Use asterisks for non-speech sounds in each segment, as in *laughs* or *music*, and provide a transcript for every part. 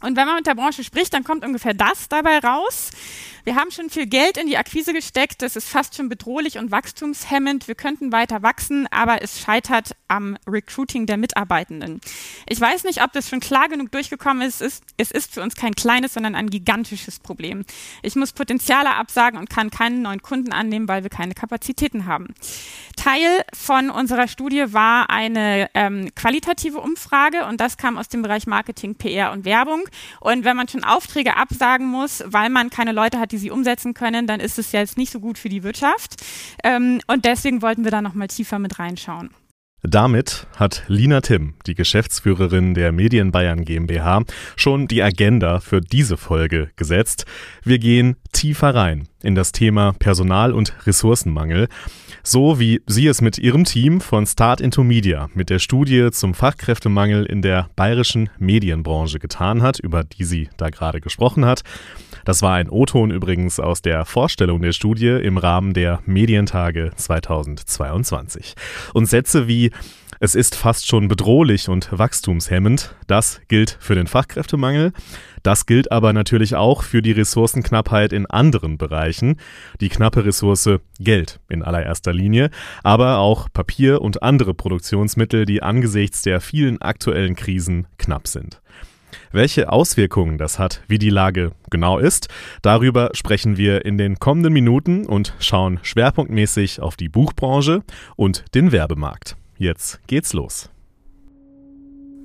Und wenn man mit der Branche spricht, dann kommt ungefähr das dabei raus. Wir haben schon viel Geld in die Akquise gesteckt. Das ist fast schon bedrohlich und wachstumshemmend. Wir könnten weiter wachsen, aber es scheitert am Recruiting der Mitarbeitenden. Ich weiß nicht, ob das schon klar genug durchgekommen ist. Es ist, für uns kein kleines, sondern ein gigantisches Problem. Ich muss Potenziale absagen und kann keinen neuen Kunden annehmen, weil wir keine Kapazitäten haben. Teil von unserer Studie war eine ähm, qualitative Umfrage und das kam aus dem Bereich Marketing, PR und Werbung. Und wenn man schon Aufträge absagen muss, weil man keine Leute hat, die sie umsetzen können, dann ist es jetzt nicht so gut für die Wirtschaft. Ähm, und deswegen wollten wir da nochmal tiefer mit reinschauen. Damit hat Lina Timm, die Geschäftsführerin der Medien Bayern GmbH, schon die Agenda für diese Folge gesetzt. Wir gehen tiefer rein in das Thema Personal- und Ressourcenmangel, so wie sie es mit ihrem Team von Start into Media mit der Studie zum Fachkräftemangel in der bayerischen Medienbranche getan hat, über die sie da gerade gesprochen hat. Das war ein O-Ton übrigens aus der Vorstellung der Studie im Rahmen der Medientage 2022. Und Sätze wie es ist fast schon bedrohlich und wachstumshemmend. Das gilt für den Fachkräftemangel. Das gilt aber natürlich auch für die Ressourcenknappheit in anderen Bereichen. Die knappe Ressource Geld in allererster Linie, aber auch Papier und andere Produktionsmittel, die angesichts der vielen aktuellen Krisen knapp sind. Welche Auswirkungen das hat, wie die Lage genau ist, darüber sprechen wir in den kommenden Minuten und schauen schwerpunktmäßig auf die Buchbranche und den Werbemarkt. Jetzt geht's los.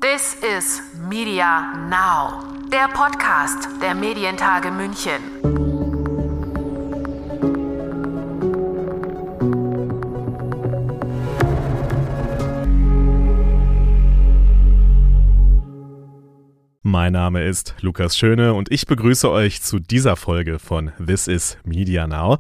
This is Media Now, der Podcast der Medientage München. Mein Name ist Lukas Schöne und ich begrüße euch zu dieser Folge von This is Media Now.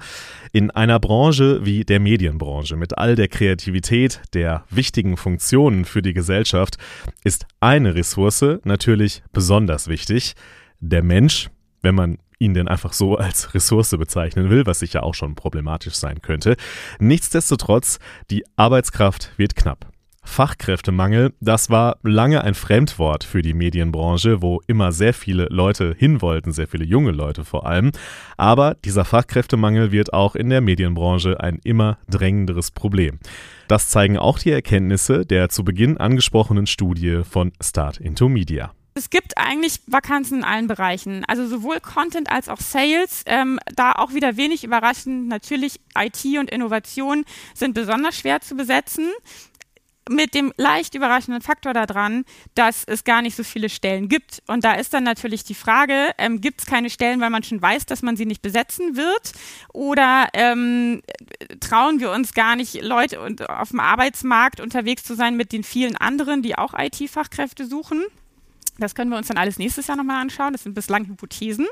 In einer Branche wie der Medienbranche mit all der Kreativität, der wichtigen Funktionen für die Gesellschaft ist eine Ressource natürlich besonders wichtig. Der Mensch, wenn man ihn denn einfach so als Ressource bezeichnen will, was sicher auch schon problematisch sein könnte. Nichtsdestotrotz, die Arbeitskraft wird knapp. Fachkräftemangel, das war lange ein Fremdwort für die Medienbranche, wo immer sehr viele Leute hin wollten, sehr viele junge Leute vor allem. Aber dieser Fachkräftemangel wird auch in der Medienbranche ein immer drängenderes Problem. Das zeigen auch die Erkenntnisse der zu Beginn angesprochenen Studie von Start into Media. Es gibt eigentlich Vakanzen in allen Bereichen, also sowohl Content als auch Sales. Ähm, da auch wieder wenig überraschend, natürlich IT und Innovation sind besonders schwer zu besetzen mit dem leicht überraschenden Faktor daran, dass es gar nicht so viele Stellen gibt. Und da ist dann natürlich die Frage, ähm, gibt es keine Stellen, weil man schon weiß, dass man sie nicht besetzen wird? Oder ähm, trauen wir uns gar nicht, Leute auf dem Arbeitsmarkt unterwegs zu sein mit den vielen anderen, die auch IT-Fachkräfte suchen? Das können wir uns dann alles nächstes Jahr nochmal anschauen. Das sind bislang Hypothesen.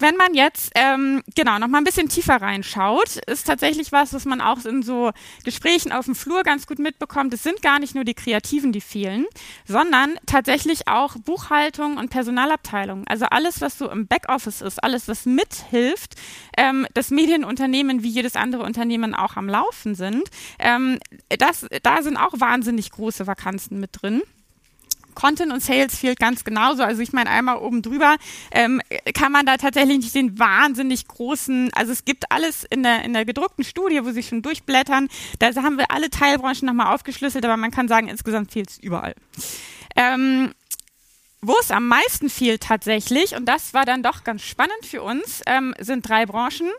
Wenn man jetzt ähm, genau noch mal ein bisschen tiefer reinschaut, ist tatsächlich was, was man auch in so Gesprächen auf dem Flur ganz gut mitbekommt. Es sind gar nicht nur die Kreativen, die fehlen, sondern tatsächlich auch Buchhaltung und Personalabteilung. Also alles, was so im Backoffice ist, alles, was mithilft, ähm, dass Medienunternehmen wie jedes andere Unternehmen auch am Laufen sind. Ähm, das, da sind auch wahnsinnig große Vakanzen mit drin. Content und Sales fehlt ganz genauso. Also ich meine, einmal oben drüber ähm, kann man da tatsächlich nicht den wahnsinnig großen, also es gibt alles in der, in der gedruckten Studie, wo sie schon durchblättern. Da haben wir alle Teilbranchen nochmal aufgeschlüsselt, aber man kann sagen, insgesamt fehlt es überall. Ähm, wo es am meisten fehlt tatsächlich, und das war dann doch ganz spannend für uns, ähm, sind drei Branchen.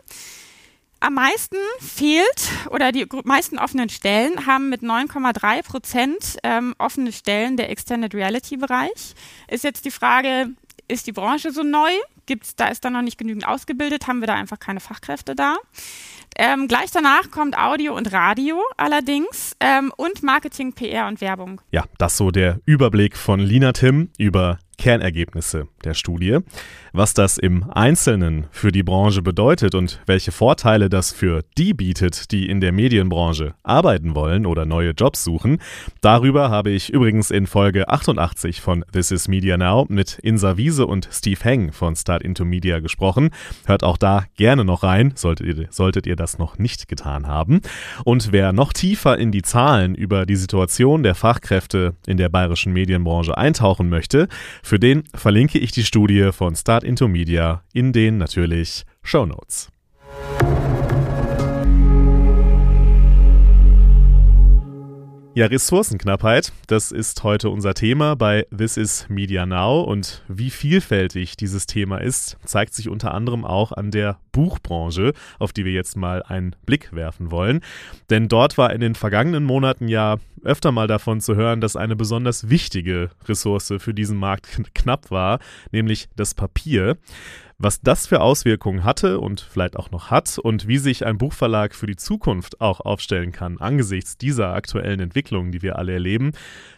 Am meisten fehlt oder die meisten offenen Stellen haben mit 9,3 Prozent ähm, offene Stellen der Extended Reality Bereich. Ist jetzt die Frage, ist die Branche so neu? Gibt's, da ist da noch nicht genügend ausgebildet? Haben wir da einfach keine Fachkräfte da? Ähm, gleich danach kommt Audio und Radio allerdings ähm, und Marketing, PR und Werbung. Ja, das so der Überblick von Lina Tim über Kernergebnisse der Studie. Was das im Einzelnen für die Branche bedeutet und welche Vorteile das für die bietet, die in der Medienbranche arbeiten wollen oder neue Jobs suchen, darüber habe ich übrigens in Folge 88 von This is Media Now mit Insa Wiese und Steve Heng von Start into Media gesprochen. Hört auch da gerne noch rein, solltet ihr, solltet ihr das noch nicht getan haben. Und wer noch tiefer in die Zahlen über die Situation der Fachkräfte in der bayerischen Medienbranche eintauchen möchte, Für den verlinke ich die Studie von Start Into Media in den natürlich Show Notes. Ja, Ressourcenknappheit, das ist heute unser Thema bei This is Media Now und wie vielfältig dieses Thema ist, zeigt sich unter anderem auch an der Buchbranche, auf die wir jetzt mal einen Blick werfen wollen. Denn dort war in den vergangenen Monaten ja öfter mal davon zu hören, dass eine besonders wichtige Ressource für diesen Markt knapp war, nämlich das Papier was das für Auswirkungen hatte und vielleicht auch noch hat und wie sich ein Buchverlag für die Zukunft auch aufstellen kann angesichts dieser aktuellen Entwicklungen, die wir alle erleben,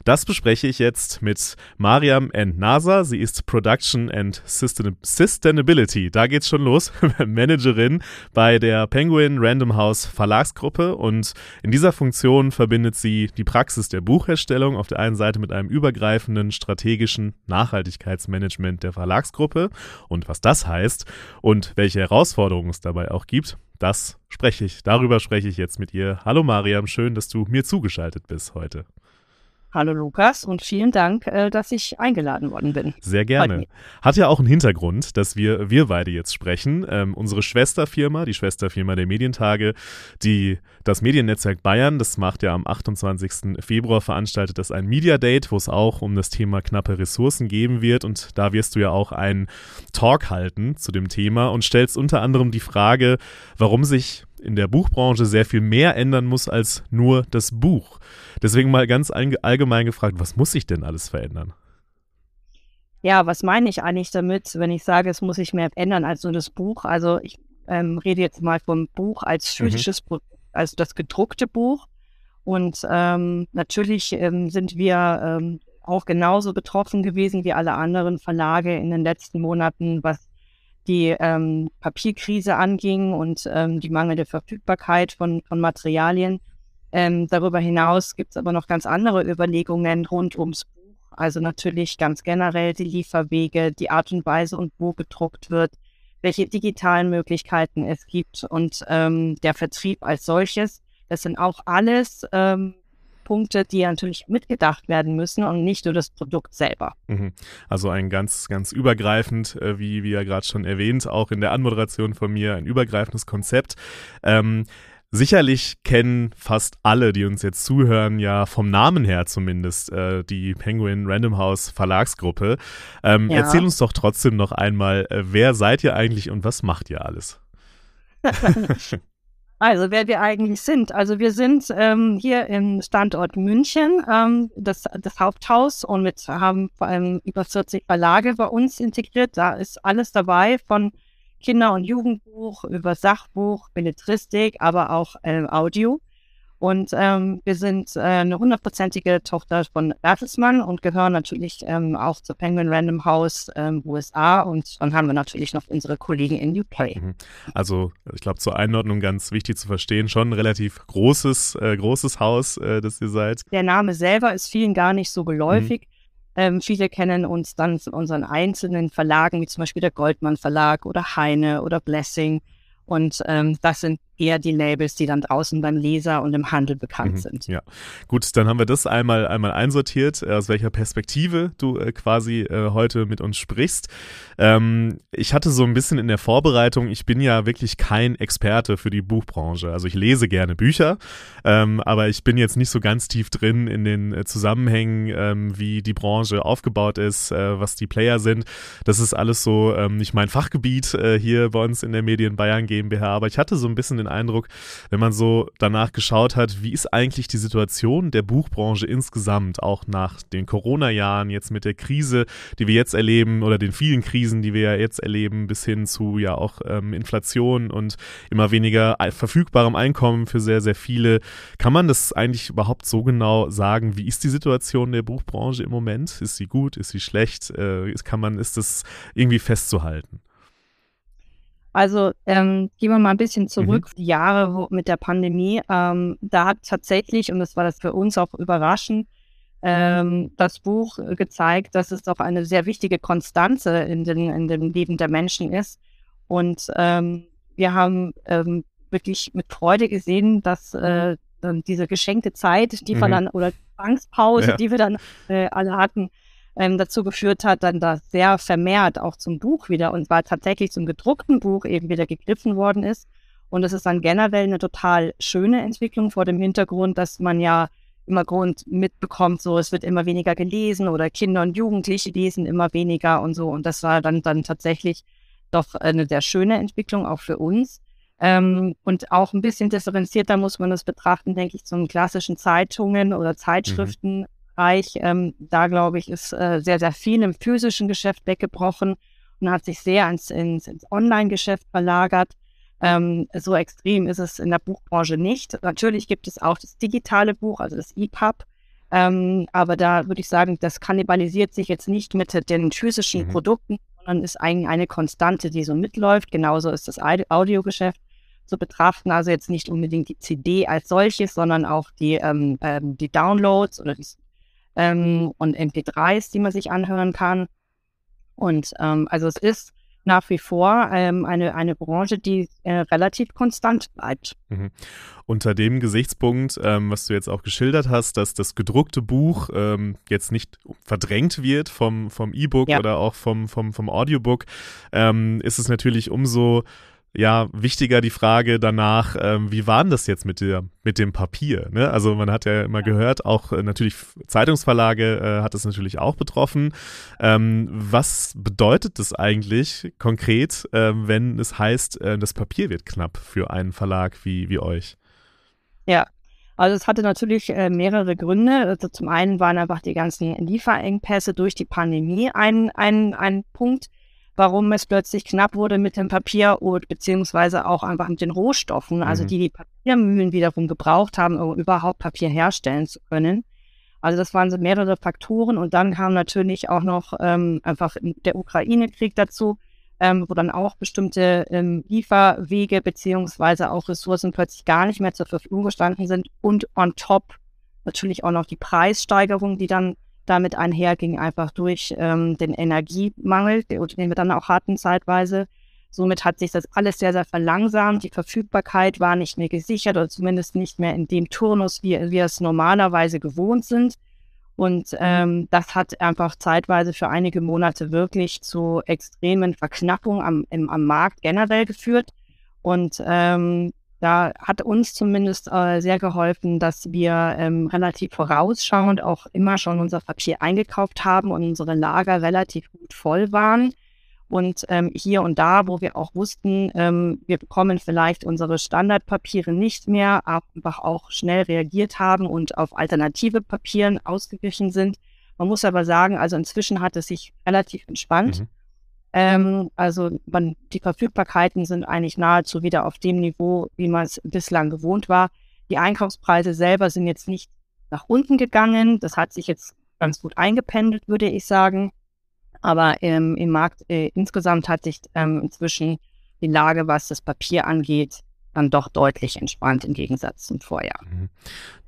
das bespreche ich jetzt mit Mariam N. Nasa. Sie ist Production and Sustainability, da geht's schon los, *laughs* Managerin bei der Penguin Random House Verlagsgruppe und in dieser Funktion verbindet sie die Praxis der Buchherstellung auf der einen Seite mit einem übergreifenden strategischen Nachhaltigkeitsmanagement der Verlagsgruppe und was das heißt, heißt und welche Herausforderungen es dabei auch gibt, das spreche ich, darüber spreche ich jetzt mit ihr. Hallo Mariam, schön, dass du mir zugeschaltet bist heute. Hallo Lukas und vielen Dank, äh, dass ich eingeladen worden bin. Sehr gerne. Hat ja auch einen Hintergrund, dass wir, wir beide jetzt sprechen. Ähm, unsere Schwesterfirma, die Schwesterfirma der Medientage, die, das Mediennetzwerk Bayern, das macht ja am 28. Februar veranstaltet das ein Media Date, wo es auch um das Thema knappe Ressourcen geben wird. Und da wirst du ja auch einen Talk halten zu dem Thema und stellst unter anderem die Frage, warum sich in der Buchbranche sehr viel mehr ändern muss als nur das Buch. Deswegen mal ganz allgemein gefragt, was muss sich denn alles verändern? Ja, was meine ich eigentlich damit, wenn ich sage, es muss sich mehr ändern als nur das Buch? Also ich ähm, rede jetzt mal vom Buch als physisches mhm. Produkt, also das gedruckte Buch. Und ähm, natürlich ähm, sind wir ähm, auch genauso betroffen gewesen wie alle anderen Verlage in den letzten Monaten, was die ähm, Papierkrise anging und ähm, die mangelnde Verfügbarkeit von, von Materialien. Ähm, darüber hinaus gibt es aber noch ganz andere Überlegungen rund ums Buch. Also natürlich ganz generell die Lieferwege, die Art und Weise und wo gedruckt wird, welche digitalen Möglichkeiten es gibt und ähm, der Vertrieb als solches. Das sind auch alles ähm, Punkte, die natürlich mitgedacht werden müssen und nicht nur das Produkt selber. Mhm. Also ein ganz, ganz übergreifend, äh, wie, wie ja gerade schon erwähnt, auch in der Anmoderation von mir, ein übergreifendes Konzept. Ähm, Sicherlich kennen fast alle, die uns jetzt zuhören, ja vom Namen her zumindest äh, die Penguin Random House Verlagsgruppe. Ähm, ja. Erzähl uns doch trotzdem noch einmal, äh, wer seid ihr eigentlich und was macht ihr alles? *laughs* Also wer wir eigentlich sind. Also wir sind ähm, hier im Standort München, ähm, das, das Haupthaus und mit haben vor allem über 40 Verlage bei uns integriert. Da ist alles dabei von Kinder- und Jugendbuch über Sachbuch, Belletristik, aber auch äh, Audio. Und ähm, wir sind äh, eine hundertprozentige Tochter von Bertelsmann und gehören natürlich ähm, auch zur Penguin Random House ähm, USA. Und dann haben wir natürlich noch unsere Kollegen in UK. Mhm. Also ich glaube zur Einordnung ganz wichtig zu verstehen, schon ein relativ großes, äh, großes Haus, äh, das ihr seid. Der Name selber ist vielen gar nicht so geläufig. Mhm. Ähm, viele kennen uns dann von unseren einzelnen Verlagen, wie zum Beispiel der Goldmann Verlag oder Heine oder Blessing. Und ähm, das sind eher die Labels, die dann draußen beim Leser und im Handel bekannt mhm, sind. Ja, gut, dann haben wir das einmal einmal einsortiert, äh, aus welcher Perspektive du äh, quasi äh, heute mit uns sprichst. Ähm, ich hatte so ein bisschen in der Vorbereitung, ich bin ja wirklich kein Experte für die Buchbranche. Also ich lese gerne Bücher, ähm, aber ich bin jetzt nicht so ganz tief drin in den äh, Zusammenhängen, ähm, wie die Branche aufgebaut ist, äh, was die Player sind. Das ist alles so ähm, nicht mein Fachgebiet äh, hier bei uns in der Medien Bayern GmbH, aber ich hatte so ein bisschen den Eindruck, wenn man so danach geschaut hat, wie ist eigentlich die Situation der Buchbranche insgesamt, auch nach den Corona-Jahren, jetzt mit der Krise, die wir jetzt erleben oder den vielen Krisen, die wir ja jetzt erleben, bis hin zu ja auch ähm, Inflation und immer weniger verfügbarem Einkommen für sehr, sehr viele. Kann man das eigentlich überhaupt so genau sagen? Wie ist die Situation der Buchbranche im Moment? Ist sie gut? Ist sie schlecht? Äh, kann man, ist das irgendwie festzuhalten? Also ähm, gehen wir mal ein bisschen zurück, mhm. die Jahre wo, mit der Pandemie. Ähm, da hat tatsächlich, und das war das für uns auch überraschend, ähm, das Buch gezeigt, dass es doch eine sehr wichtige Konstanze in, den, in dem Leben der Menschen ist. Und ähm, wir haben ähm, wirklich mit Freude gesehen, dass äh, dann diese geschenkte Zeit, die mhm. wir dann, oder Zwangspause, ja. die wir dann äh, alle hatten, ähm, dazu geführt hat, dann da sehr vermehrt auch zum Buch wieder und war tatsächlich zum gedruckten Buch eben wieder gegriffen worden ist. Und das ist dann generell eine total schöne Entwicklung vor dem Hintergrund, dass man ja immer Grund mitbekommt, so es wird immer weniger gelesen oder Kinder und Jugendliche lesen immer weniger und so. Und das war dann, dann tatsächlich doch eine sehr schöne Entwicklung auch für uns. Ähm, und auch ein bisschen differenzierter muss man das betrachten, denke ich, zum klassischen Zeitungen oder mhm. Bereich. Ähm, da glaube ich, ist äh, sehr, sehr viel im physischen Geschäft weggebrochen und hat sich sehr ins, ins, ins Online-Geschäft verlagert. Ähm, so extrem ist es in der Buchbranche nicht. Natürlich gibt es auch das digitale Buch, also das EPUB. Ähm, aber da würde ich sagen, das kannibalisiert sich jetzt nicht mit den physischen mhm. Produkten, sondern ist eigentlich eine Konstante, die so mitläuft. Genauso ist das Audiogeschäft zu betrachten. Also jetzt nicht unbedingt die CD als solches, sondern auch die, ähm, ähm, die Downloads oder die ähm, und MP3s, die man sich anhören kann. Und ähm, also es ist nach wie vor ähm, eine, eine Branche, die äh, relativ konstant bleibt. Mhm. Unter dem Gesichtspunkt, ähm, was du jetzt auch geschildert hast, dass das gedruckte Buch ähm, jetzt nicht verdrängt wird vom, vom E-Book ja. oder auch vom, vom, vom Audiobook, ähm, ist es natürlich umso ja, wichtiger die Frage danach, ähm, wie war denn das jetzt mit, der, mit dem Papier? Ne? Also man hat ja immer gehört, auch äh, natürlich Zeitungsverlage äh, hat es natürlich auch betroffen. Ähm, was bedeutet das eigentlich konkret, äh, wenn es heißt, äh, das Papier wird knapp für einen Verlag wie, wie euch? Ja, also es hatte natürlich äh, mehrere Gründe. Also zum einen waren einfach die ganzen Lieferengpässe durch die Pandemie ein, ein, ein Punkt warum es plötzlich knapp wurde mit dem Papier und beziehungsweise auch einfach mit den Rohstoffen, also mhm. die die Papiermühlen wiederum gebraucht haben, um überhaupt Papier herstellen zu können. Also das waren so mehrere Faktoren und dann kam natürlich auch noch ähm, einfach der Ukraine-Krieg dazu, ähm, wo dann auch bestimmte ähm, Lieferwege beziehungsweise auch Ressourcen plötzlich gar nicht mehr zur Verfügung gestanden sind und on top natürlich auch noch die Preissteigerung, die dann damit einherging, einfach durch ähm, den Energiemangel, den wir dann auch hatten zeitweise. Somit hat sich das alles sehr, sehr verlangsamt. Die Verfügbarkeit war nicht mehr gesichert oder zumindest nicht mehr in dem Turnus, wie wir es normalerweise gewohnt sind. Und mhm. ähm, das hat einfach zeitweise für einige Monate wirklich zu extremen Verknappungen am, im, am Markt generell geführt. Und ähm, da hat uns zumindest äh, sehr geholfen, dass wir ähm, relativ vorausschauend auch immer schon unser Papier eingekauft haben und unsere Lager relativ gut voll waren. Und ähm, hier und da, wo wir auch wussten, ähm, wir bekommen vielleicht unsere Standardpapiere nicht mehr, einfach auch schnell reagiert haben und auf alternative Papieren ausgewichen sind. Man muss aber sagen, also inzwischen hat es sich relativ entspannt. Mhm. Ähm, also man, die Verfügbarkeiten sind eigentlich nahezu wieder auf dem Niveau, wie man es bislang gewohnt war. Die Einkaufspreise selber sind jetzt nicht nach unten gegangen. Das hat sich jetzt ganz gut eingependelt, würde ich sagen. Aber ähm, im Markt äh, insgesamt hat sich ähm, inzwischen die Lage, was das Papier angeht, dann doch deutlich entspannt im Gegensatz zum Vorjahr. Mhm.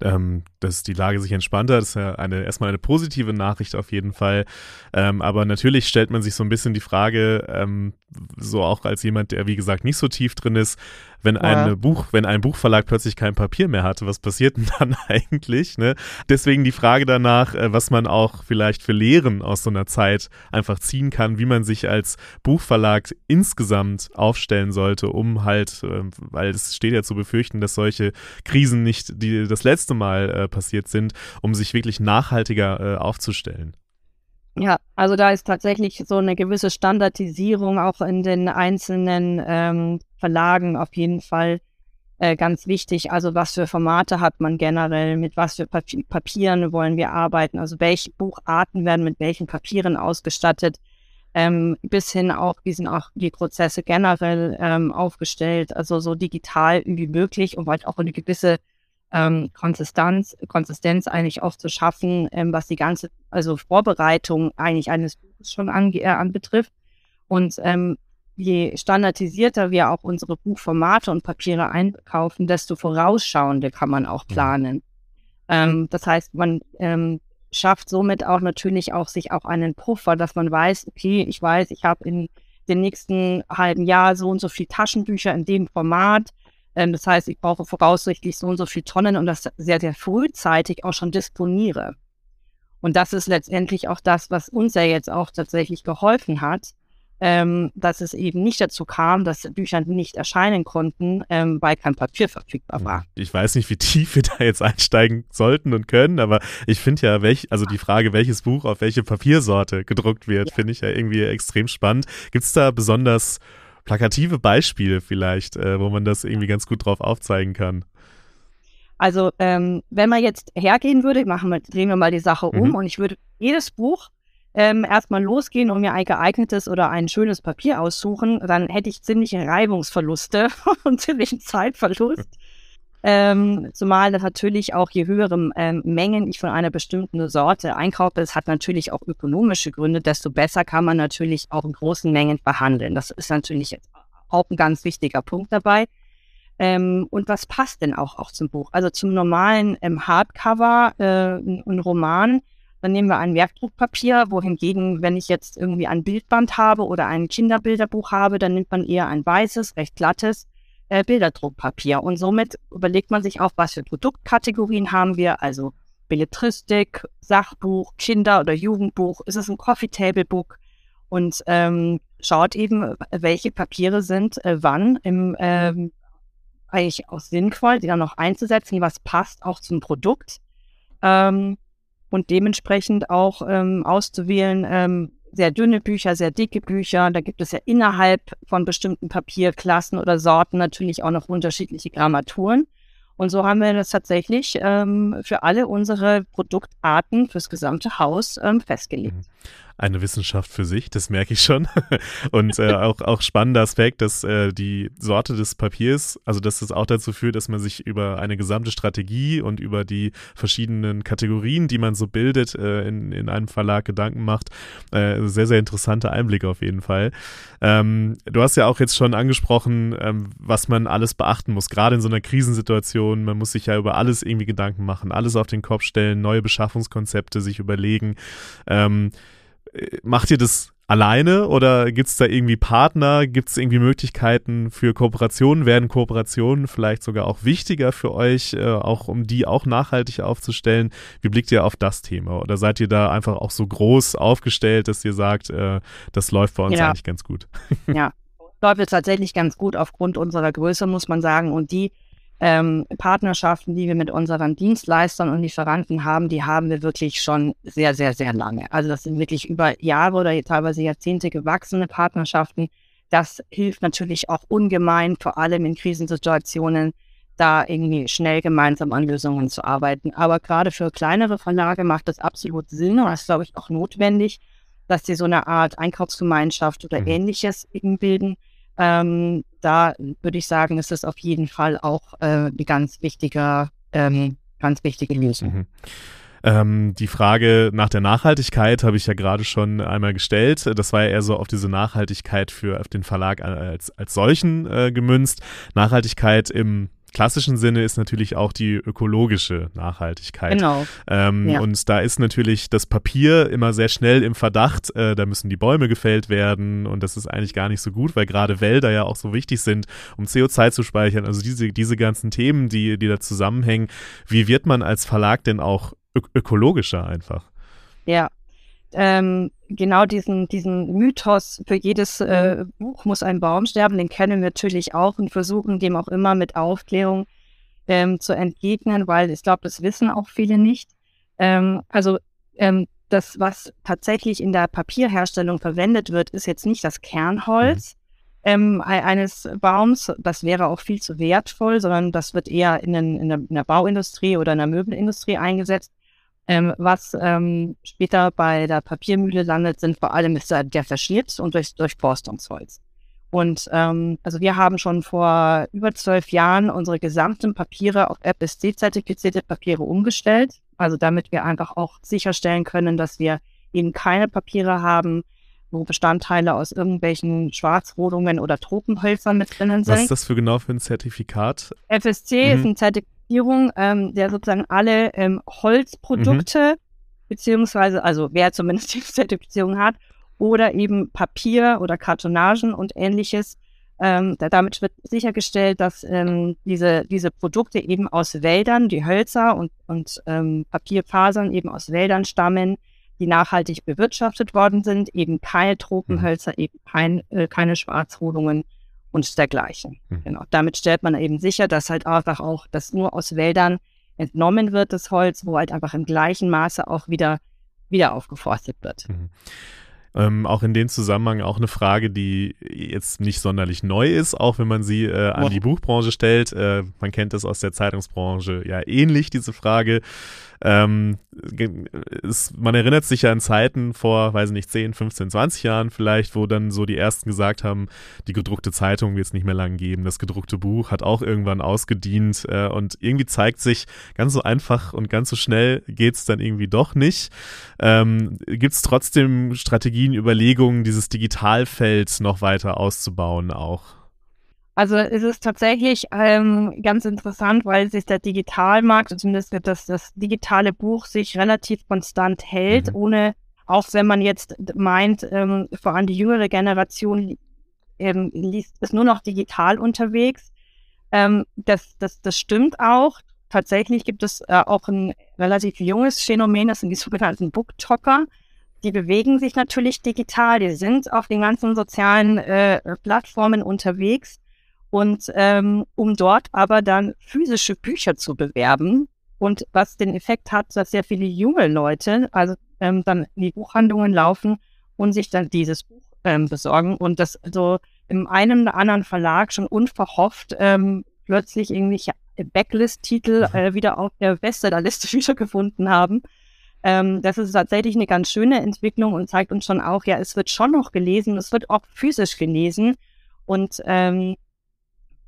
Ähm, dass die Lage sich entspannt hat, ist ja eine, erstmal eine positive Nachricht auf jeden Fall. Ähm, aber natürlich stellt man sich so ein bisschen die Frage, ähm, so auch als jemand, der wie gesagt nicht so tief drin ist, wenn, ja. Buch, wenn ein Buchverlag plötzlich kein Papier mehr hat, was passiert denn *laughs* dann eigentlich? Ne? Deswegen die Frage danach, äh, was man auch vielleicht für Lehren aus so einer Zeit einfach ziehen kann, wie man sich als Buchverlag insgesamt aufstellen sollte, um halt, äh, weil es steht ja zu befürchten, dass solche Krisen nicht die, das letzte Mal äh, passiert sind, um sich wirklich nachhaltiger äh, aufzustellen. Ja, also da ist tatsächlich so eine gewisse Standardisierung auch in den einzelnen ähm, Verlagen auf jeden Fall äh, ganz wichtig. Also was für Formate hat man generell, mit was für Papi Papieren wollen wir arbeiten, also welche Bucharten werden mit welchen Papieren ausgestattet, ähm, bis hin auch, wie sind auch die Prozesse generell ähm, aufgestellt, also so digital wie möglich, um halt auch eine gewisse ähm, Konsistenz, Konsistenz eigentlich auch zu schaffen, ähm, was die ganze, also Vorbereitung eigentlich eines Buches schon an, äh, anbetrifft. Und ähm, je standardisierter wir auch unsere Buchformate und Papiere einkaufen, desto vorausschauender kann man auch mhm. planen. Ähm, das heißt, man ähm, schafft somit auch natürlich auch sich auch einen Puffer, dass man weiß, okay, ich weiß, ich habe in den nächsten halben Jahr so und so viel Taschenbücher in dem Format ähm, das heißt, ich brauche voraussichtlich so und so viele Tonnen und das sehr, sehr frühzeitig auch schon disponiere. Und das ist letztendlich auch das, was uns ja jetzt auch tatsächlich geholfen hat, ähm, dass es eben nicht dazu kam, dass Bücher nicht erscheinen konnten, ähm, weil kein Papier verfügbar war. Ich weiß nicht, wie tief wir *laughs* da jetzt einsteigen sollten und können, aber ich finde ja, welch, also die Frage, welches Buch auf welche Papiersorte gedruckt wird, ja. finde ich ja irgendwie extrem spannend. Gibt es da besonders plakative Beispiele vielleicht, äh, wo man das irgendwie ganz gut drauf aufzeigen kann? Also ähm, wenn man jetzt hergehen würde, machen wir, drehen wir mal die Sache um mhm. und ich würde jedes Buch ähm, erstmal losgehen und mir ein geeignetes oder ein schönes Papier aussuchen, dann hätte ich ziemliche Reibungsverluste *laughs* und ziemlichen Zeitverlust. Ähm, zumal natürlich auch je höhere ähm, Mengen ich von einer bestimmten Sorte einkaufe, es hat natürlich auch ökonomische Gründe, desto besser kann man natürlich auch in großen Mengen behandeln. Das ist natürlich auch ein ganz wichtiger Punkt dabei. Ähm, und was passt denn auch, auch zum Buch? Also zum normalen ähm, Hardcover, äh, ein Roman, dann nehmen wir ein Werkdruckpapier, wohingegen, wenn ich jetzt irgendwie ein Bildband habe oder ein Kinderbilderbuch habe, dann nimmt man eher ein weißes, recht glattes äh, Bilderdruckpapier. Und somit überlegt man sich auch, was für Produktkategorien haben wir, also Belletristik, Sachbuch, Kinder- oder Jugendbuch, ist es ein Coffee Table Book und ähm, schaut eben, welche Papiere sind äh, wann im ähm, eigentlich auch sinnvoll, die dann noch einzusetzen, was passt auch zum Produkt. Ähm, und dementsprechend auch ähm, auszuwählen, ähm, sehr dünne Bücher, sehr dicke Bücher. Da gibt es ja innerhalb von bestimmten Papierklassen oder Sorten natürlich auch noch unterschiedliche Grammaturen. Und so haben wir das tatsächlich ähm, für alle unsere Produktarten fürs gesamte Haus ähm, festgelegt. Eine Wissenschaft für sich, das merke ich schon. *laughs* Und äh, *laughs* auch, auch spannender Aspekt, dass äh, die Sorte des Papiers, also dass das auch dazu führt, dass man sich über eine gesamte Strategie und über die verschiedenen Kategorien, die man so bildet, äh, in, in einem Verlag Gedanken macht. Äh, sehr, sehr interessanter Einblick auf jeden Fall. Ähm, du hast ja auch jetzt schon angesprochen, ähm, was man alles beachten muss, gerade in so einer Krisensituation. Man muss sich ja über alles irgendwie Gedanken machen, alles auf den Kopf stellen, neue Beschaffungskonzepte sich überlegen. Ähm, macht ihr das alleine oder gibt es da irgendwie Partner? Gibt es irgendwie Möglichkeiten für Kooperationen? Werden Kooperationen vielleicht sogar auch wichtiger für euch, äh, auch um die auch nachhaltig aufzustellen? Wie blickt ihr auf das Thema? Oder seid ihr da einfach auch so groß aufgestellt, dass ihr sagt, äh, das läuft bei uns ja. eigentlich ganz gut? Ja, *laughs* läuft tatsächlich ganz gut aufgrund unserer Größe, muss man sagen. Und die ähm, Partnerschaften, die wir mit unseren Dienstleistern und Lieferanten haben, die haben wir wirklich schon sehr, sehr, sehr lange. Also das sind wirklich über Jahre oder teilweise Jahrzehnte gewachsene Partnerschaften. Das hilft natürlich auch ungemein, vor allem in Krisensituationen, da irgendwie schnell gemeinsam an Lösungen zu arbeiten. Aber gerade für kleinere Verlage macht das absolut Sinn und das ist, glaube ich, auch notwendig, dass sie so eine Art Einkaufsgemeinschaft oder mhm. ähnliches eben bilden, ähm, da würde ich sagen, ist es auf jeden Fall auch äh, eine ganz wichtige, ähm, ganz wichtige Lösung. Mhm. Ähm, die Frage nach der Nachhaltigkeit habe ich ja gerade schon einmal gestellt. Das war ja eher so auf diese Nachhaltigkeit für auf den Verlag als, als solchen äh, gemünzt. Nachhaltigkeit im klassischen Sinne ist natürlich auch die ökologische Nachhaltigkeit. Genau. Ähm, ja. Und da ist natürlich das Papier immer sehr schnell im Verdacht, äh, da müssen die Bäume gefällt werden und das ist eigentlich gar nicht so gut, weil gerade Wälder ja auch so wichtig sind, um CO2 zu speichern. Also diese, diese ganzen Themen, die, die da zusammenhängen. Wie wird man als Verlag denn auch ök ökologischer einfach? Ja, ähm, genau diesen, diesen Mythos, für jedes äh, Buch muss ein Baum sterben, den kennen wir natürlich auch und versuchen dem auch immer mit Aufklärung ähm, zu entgegnen, weil ich glaube, das wissen auch viele nicht. Ähm, also ähm, das, was tatsächlich in der Papierherstellung verwendet wird, ist jetzt nicht das Kernholz mhm. ähm, eines Baums. Das wäre auch viel zu wertvoll, sondern das wird eher in, den, in, der, in der Bauindustrie oder in der Möbelindustrie eingesetzt. Ähm, was ähm, später bei der Papiermühle landet, sind vor allem ist der Verschnitt und durch, Durchforstungsholz. Und ähm, also wir haben schon vor über zwölf Jahren unsere gesamten Papiere auf FSC-zertifizierte Papiere umgestellt. Also damit wir einfach auch sicherstellen können, dass wir eben keine Papiere haben, wo Bestandteile aus irgendwelchen Schwarzrodungen oder Tropenhölzern mit drinnen sind. Was ist das für genau für ein Zertifikat? FSC mhm. ist ein Zertifikat Zertifizierung, ähm, der sozusagen alle ähm, Holzprodukte, mhm. beziehungsweise, also wer zumindest *laughs* die Zertifizierung hat, oder eben Papier oder Kartonagen und ähnliches Ähm, da, damit wird sichergestellt, dass ähm, diese, diese Produkte eben aus Wäldern, die Hölzer und, und ähm, Papierfasern eben aus Wäldern stammen, die nachhaltig bewirtschaftet worden sind, eben keine Tropenhölzer, mhm. eben kein, äh, keine Schwarzholungen und dergleichen. Mhm. Genau. Damit stellt man eben sicher, dass halt einfach auch das nur aus Wäldern entnommen wird, das Holz, wo halt einfach im gleichen Maße auch wieder, wieder aufgeforstet wird. Mhm. Ähm, auch in dem Zusammenhang auch eine Frage, die jetzt nicht sonderlich neu ist, auch wenn man sie äh, an die Buchbranche stellt. Äh, man kennt das aus der Zeitungsbranche ja ähnlich, diese Frage. Ähm, es, man erinnert sich ja an Zeiten vor, weiß ich nicht, 10, 15, 20 Jahren vielleicht, wo dann so die ersten gesagt haben, die gedruckte Zeitung wird es nicht mehr lang geben, das gedruckte Buch hat auch irgendwann ausgedient äh, und irgendwie zeigt sich, ganz so einfach und ganz so schnell geht es dann irgendwie doch nicht. Ähm, Gibt es trotzdem Strategien, Überlegungen, dieses Digitalfeld noch weiter auszubauen auch? Also es ist tatsächlich ähm, ganz interessant, weil sich der Digitalmarkt, zumindest das, das digitale Buch, sich relativ konstant hält, mhm. ohne, auch wenn man jetzt meint, ähm, vor allem die jüngere Generation ähm, liest, ist nur noch digital unterwegs. Ähm, das, das, das stimmt auch. Tatsächlich gibt es äh, auch ein relativ junges Phänomen, das sind die sogenannten Booktalker. Die bewegen sich natürlich digital, die sind auf den ganzen sozialen äh, Plattformen unterwegs und ähm, um dort aber dann physische Bücher zu bewerben. Und was den Effekt hat, dass sehr viele junge Leute also ähm, dann in die Buchhandlungen laufen und sich dann dieses Buch ähm, besorgen und das so in einem oder anderen Verlag schon unverhofft ähm, plötzlich irgendwelche Backlist-Titel mhm. äh, wieder auf der Bestsellerliste *laughs* gefunden haben. Ähm, das ist tatsächlich eine ganz schöne Entwicklung und zeigt uns schon auch, ja, es wird schon noch gelesen, es wird auch physisch gelesen. Und ähm,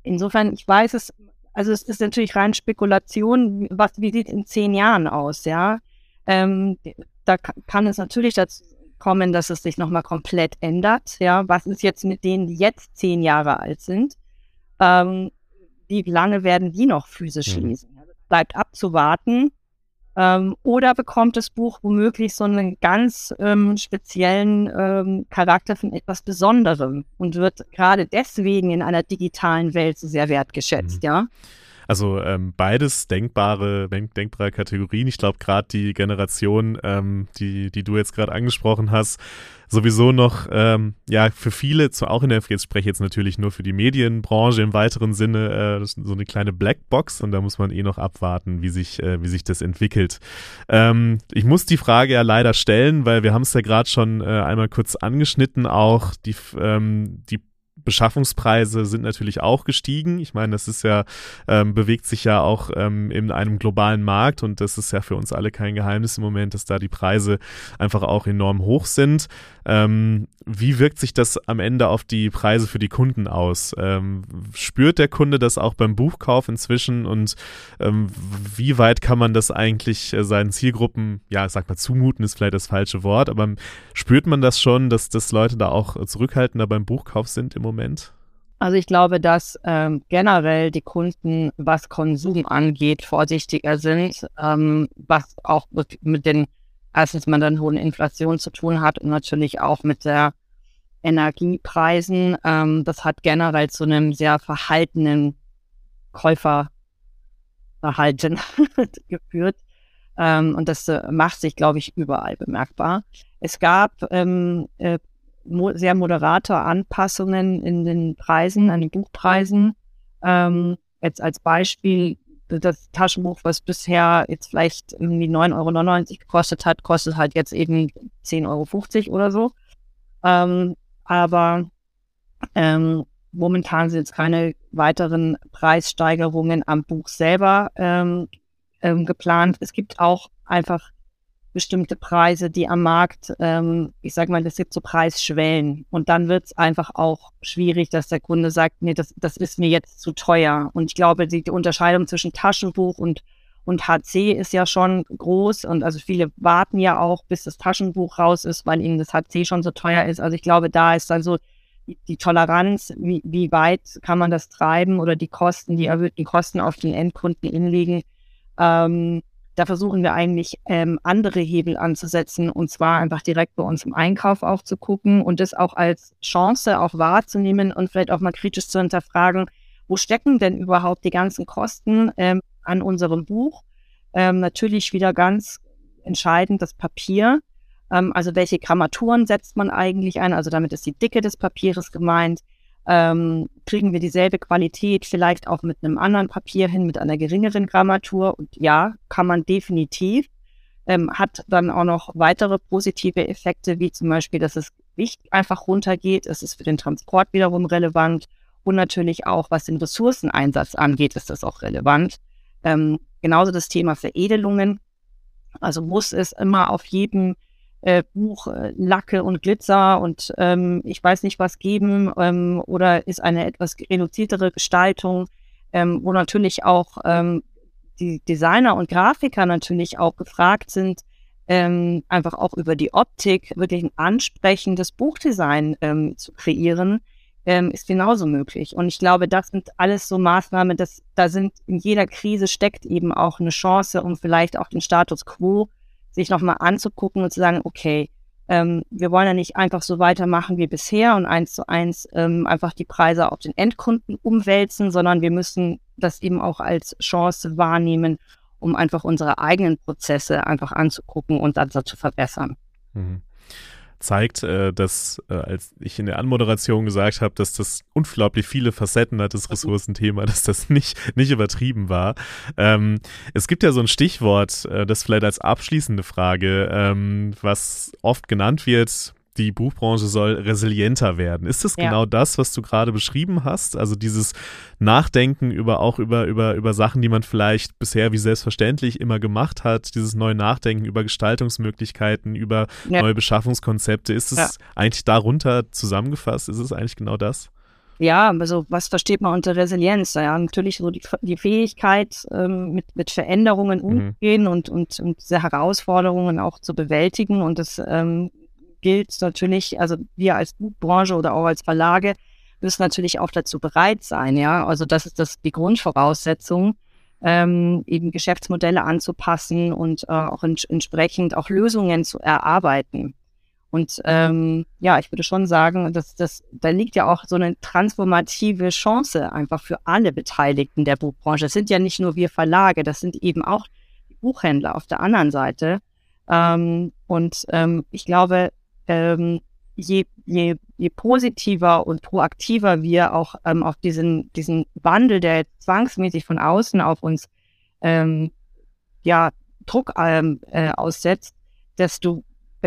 Insofern, ich weiß es, also es ist natürlich rein Spekulation, was, wie sieht in zehn Jahren aus, ja. Ähm, da kann es natürlich dazu kommen, dass es sich nochmal komplett ändert, ja. Was ist jetzt mit denen, die jetzt zehn Jahre alt sind? Ähm, wie lange werden die noch physisch mhm. lesen? Bleibt abzuwarten. Ähm, oder bekommt das Buch womöglich so einen ganz ähm, speziellen ähm, Charakter von etwas Besonderem und wird gerade deswegen in einer digitalen Welt so sehr wertgeschätzt, mhm. ja? Also ähm, beides denkbare, denk, denkbare Kategorien. Ich glaube, gerade die Generation, ähm, die, die du jetzt gerade angesprochen hast, sowieso noch, ähm, ja, für viele, zu, auch in der, jetzt spreche ich jetzt natürlich nur für die Medienbranche im weiteren Sinne, äh, so eine kleine Blackbox und da muss man eh noch abwarten, wie sich, äh, wie sich das entwickelt. Ähm, ich muss die Frage ja leider stellen, weil wir haben es ja gerade schon äh, einmal kurz angeschnitten, auch die, ähm, die Beschaffungspreise sind natürlich auch gestiegen. Ich meine, das ist ja, ähm, bewegt sich ja auch ähm, in einem globalen Markt und das ist ja für uns alle kein Geheimnis im Moment, dass da die Preise einfach auch enorm hoch sind. Ähm, wie wirkt sich das am Ende auf die Preise für die Kunden aus? Ähm, spürt der Kunde das auch beim Buchkauf inzwischen und ähm, wie weit kann man das eigentlich äh, seinen Zielgruppen, ja, sag mal, zumuten ist vielleicht das falsche Wort, aber spürt man das schon, dass, dass Leute da auch zurückhaltender beim Buchkauf sind im Moment? Also ich glaube, dass ähm, generell die Kunden, was Konsum angeht, vorsichtiger sind, ähm, was auch mit, mit den erstens man dann hohen Inflation zu tun hat und natürlich auch mit der Energiepreisen. Ähm, das hat generell zu einem sehr verhaltenen Käuferverhalten *laughs* geführt. Ähm, und das äh, macht sich, glaube ich, überall bemerkbar. Es gab ähm, äh, mo sehr moderate Anpassungen in den Preisen, an den Buchpreisen. Ähm, jetzt als Beispiel das Taschenbuch, was bisher jetzt vielleicht irgendwie 9,99 Euro gekostet hat, kostet halt jetzt eben 10,50 Euro oder so. Ähm, aber ähm, momentan sind jetzt keine weiteren Preissteigerungen am Buch selber ähm, ähm, geplant. Es gibt auch einfach bestimmte Preise, die am Markt, ähm, ich sage mal, das gibt so Preisschwellen. Und dann wird es einfach auch schwierig, dass der Kunde sagt, nee, das, das ist mir jetzt zu teuer. Und ich glaube, die, die Unterscheidung zwischen Taschenbuch und, und HC ist ja schon groß. Und also viele warten ja auch, bis das Taschenbuch raus ist, weil ihnen das HC schon so teuer ist. Also ich glaube, da ist dann so die, die Toleranz, wie, wie weit kann man das treiben oder die Kosten, die erhöhten Kosten auf den Endkunden inliegen. Ähm, da versuchen wir eigentlich ähm, andere Hebel anzusetzen und zwar einfach direkt bei uns im Einkauf aufzugucken und das auch als Chance auch wahrzunehmen und vielleicht auch mal kritisch zu hinterfragen, wo stecken denn überhaupt die ganzen Kosten ähm, an unserem Buch? Ähm, natürlich wieder ganz entscheidend das Papier. Ähm, also welche Grammaturen setzt man eigentlich ein? Also damit ist die Dicke des Papieres gemeint. Ähm, kriegen wir dieselbe Qualität vielleicht auch mit einem anderen Papier hin, mit einer geringeren Grammatur? Und ja, kann man definitiv. Ähm, hat dann auch noch weitere positive Effekte, wie zum Beispiel, dass das Gewicht einfach runtergeht. Es ist für den Transport wiederum relevant. Und natürlich auch, was den Ressourceneinsatz angeht, ist das auch relevant. Ähm, genauso das Thema Veredelungen. Also muss es immer auf jedem äh, Buch äh, Lacke und Glitzer und ähm, ich weiß nicht was geben ähm, oder ist eine etwas reduziertere Gestaltung, ähm, wo natürlich auch ähm, die Designer und Grafiker natürlich auch gefragt sind, ähm, einfach auch über die Optik wirklich ein ansprechendes Buchdesign ähm, zu kreieren, ähm, ist genauso möglich. Und ich glaube, das sind alles so Maßnahmen, dass da sind in jeder Krise steckt eben auch eine Chance, um vielleicht auch den Status quo sich nochmal anzugucken und zu sagen, okay, ähm, wir wollen ja nicht einfach so weitermachen wie bisher und eins zu eins ähm, einfach die Preise auf den Endkunden umwälzen, sondern wir müssen das eben auch als Chance wahrnehmen, um einfach unsere eigenen Prozesse einfach anzugucken und dann so zu verbessern. Mhm zeigt, äh, dass, äh, als ich in der Anmoderation gesagt habe, dass das unglaublich viele Facetten hat, das Ressourcenthema, *laughs* dass das nicht, nicht übertrieben war. Ähm, es gibt ja so ein Stichwort, äh, das vielleicht als abschließende Frage, ähm, was oft genannt wird, die Buchbranche soll resilienter werden. Ist das ja. genau das, was du gerade beschrieben hast? Also dieses Nachdenken über auch über, über, über Sachen, die man vielleicht bisher wie selbstverständlich immer gemacht hat, dieses neue Nachdenken über Gestaltungsmöglichkeiten, über ja. neue Beschaffungskonzepte. Ist es ja. eigentlich darunter zusammengefasst? Ist es eigentlich genau das? Ja, also was versteht man unter Resilienz? Ja, natürlich so die, die Fähigkeit, ähm, mit, mit Veränderungen mhm. umzugehen mhm. und, und, und diese Herausforderungen auch zu bewältigen. Und das ähm, gilt natürlich, also wir als Buchbranche oder auch als Verlage müssen natürlich auch dazu bereit sein, ja. Also das ist das die Grundvoraussetzung, ähm, eben Geschäftsmodelle anzupassen und äh, auch ents entsprechend auch Lösungen zu erarbeiten. Und ähm, ja, ich würde schon sagen, dass das, da liegt ja auch so eine transformative Chance einfach für alle Beteiligten der Buchbranche. Es sind ja nicht nur wir Verlage, das sind eben auch Buchhändler auf der anderen Seite. Ähm, und ähm, ich glaube, ähm, je, je, je positiver und proaktiver wir auch ähm, auf diesen, diesen Wandel, der zwangsmäßig von außen auf uns ähm, ja, Druck ähm, äh, aussetzt, desto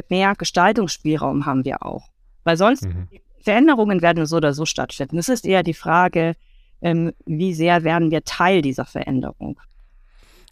mehr Gestaltungsspielraum haben wir auch. Weil sonst mhm. Veränderungen werden so oder so stattfinden. Es ist eher die Frage, ähm, wie sehr werden wir Teil dieser Veränderung.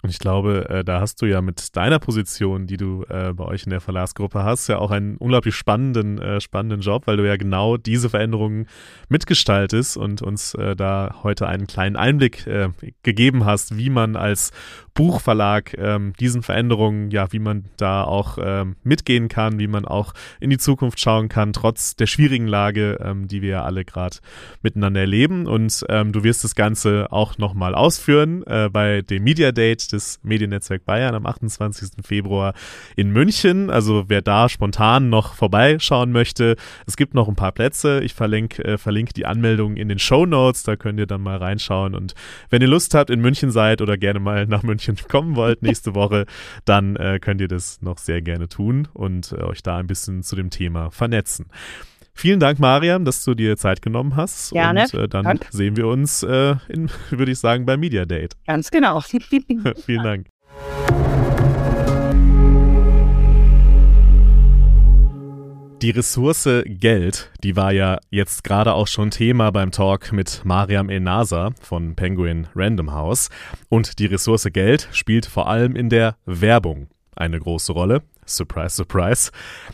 Und ich glaube, äh, da hast du ja mit deiner Position, die du äh, bei euch in der Verlagsgruppe hast, ja auch einen unglaublich spannenden, äh, spannenden Job, weil du ja genau diese Veränderungen mitgestaltest und uns äh, da heute einen kleinen Einblick äh, gegeben hast, wie man als Buchverlag ähm, diesen Veränderungen, ja, wie man da auch ähm, mitgehen kann, wie man auch in die Zukunft schauen kann, trotz der schwierigen Lage, ähm, die wir ja alle gerade miteinander erleben. Und ähm, du wirst das Ganze auch nochmal ausführen äh, bei dem Media Date des Mediennetzwerk Bayern am 28. Februar in München. Also wer da spontan noch vorbeischauen möchte, es gibt noch ein paar Plätze. Ich verlinke, äh, verlinke die Anmeldung in den Show Notes, da könnt ihr dann mal reinschauen. Und wenn ihr Lust habt, in München seid oder gerne mal nach München kommen wollt nächste Woche, dann äh, könnt ihr das noch sehr gerne tun und äh, euch da ein bisschen zu dem Thema vernetzen. Vielen Dank, Mariam, dass du dir Zeit genommen hast. Gerne. Und äh, dann Dank. sehen wir uns, äh, *laughs* würde ich sagen, beim Media Date. Ganz genau. *laughs* Vielen Dank. Die Ressource Geld, die war ja jetzt gerade auch schon Thema beim Talk mit Mariam El-Nasa von Penguin Random House. Und die Ressource Geld spielt vor allem in der Werbung eine große Rolle. Surprise, surprise.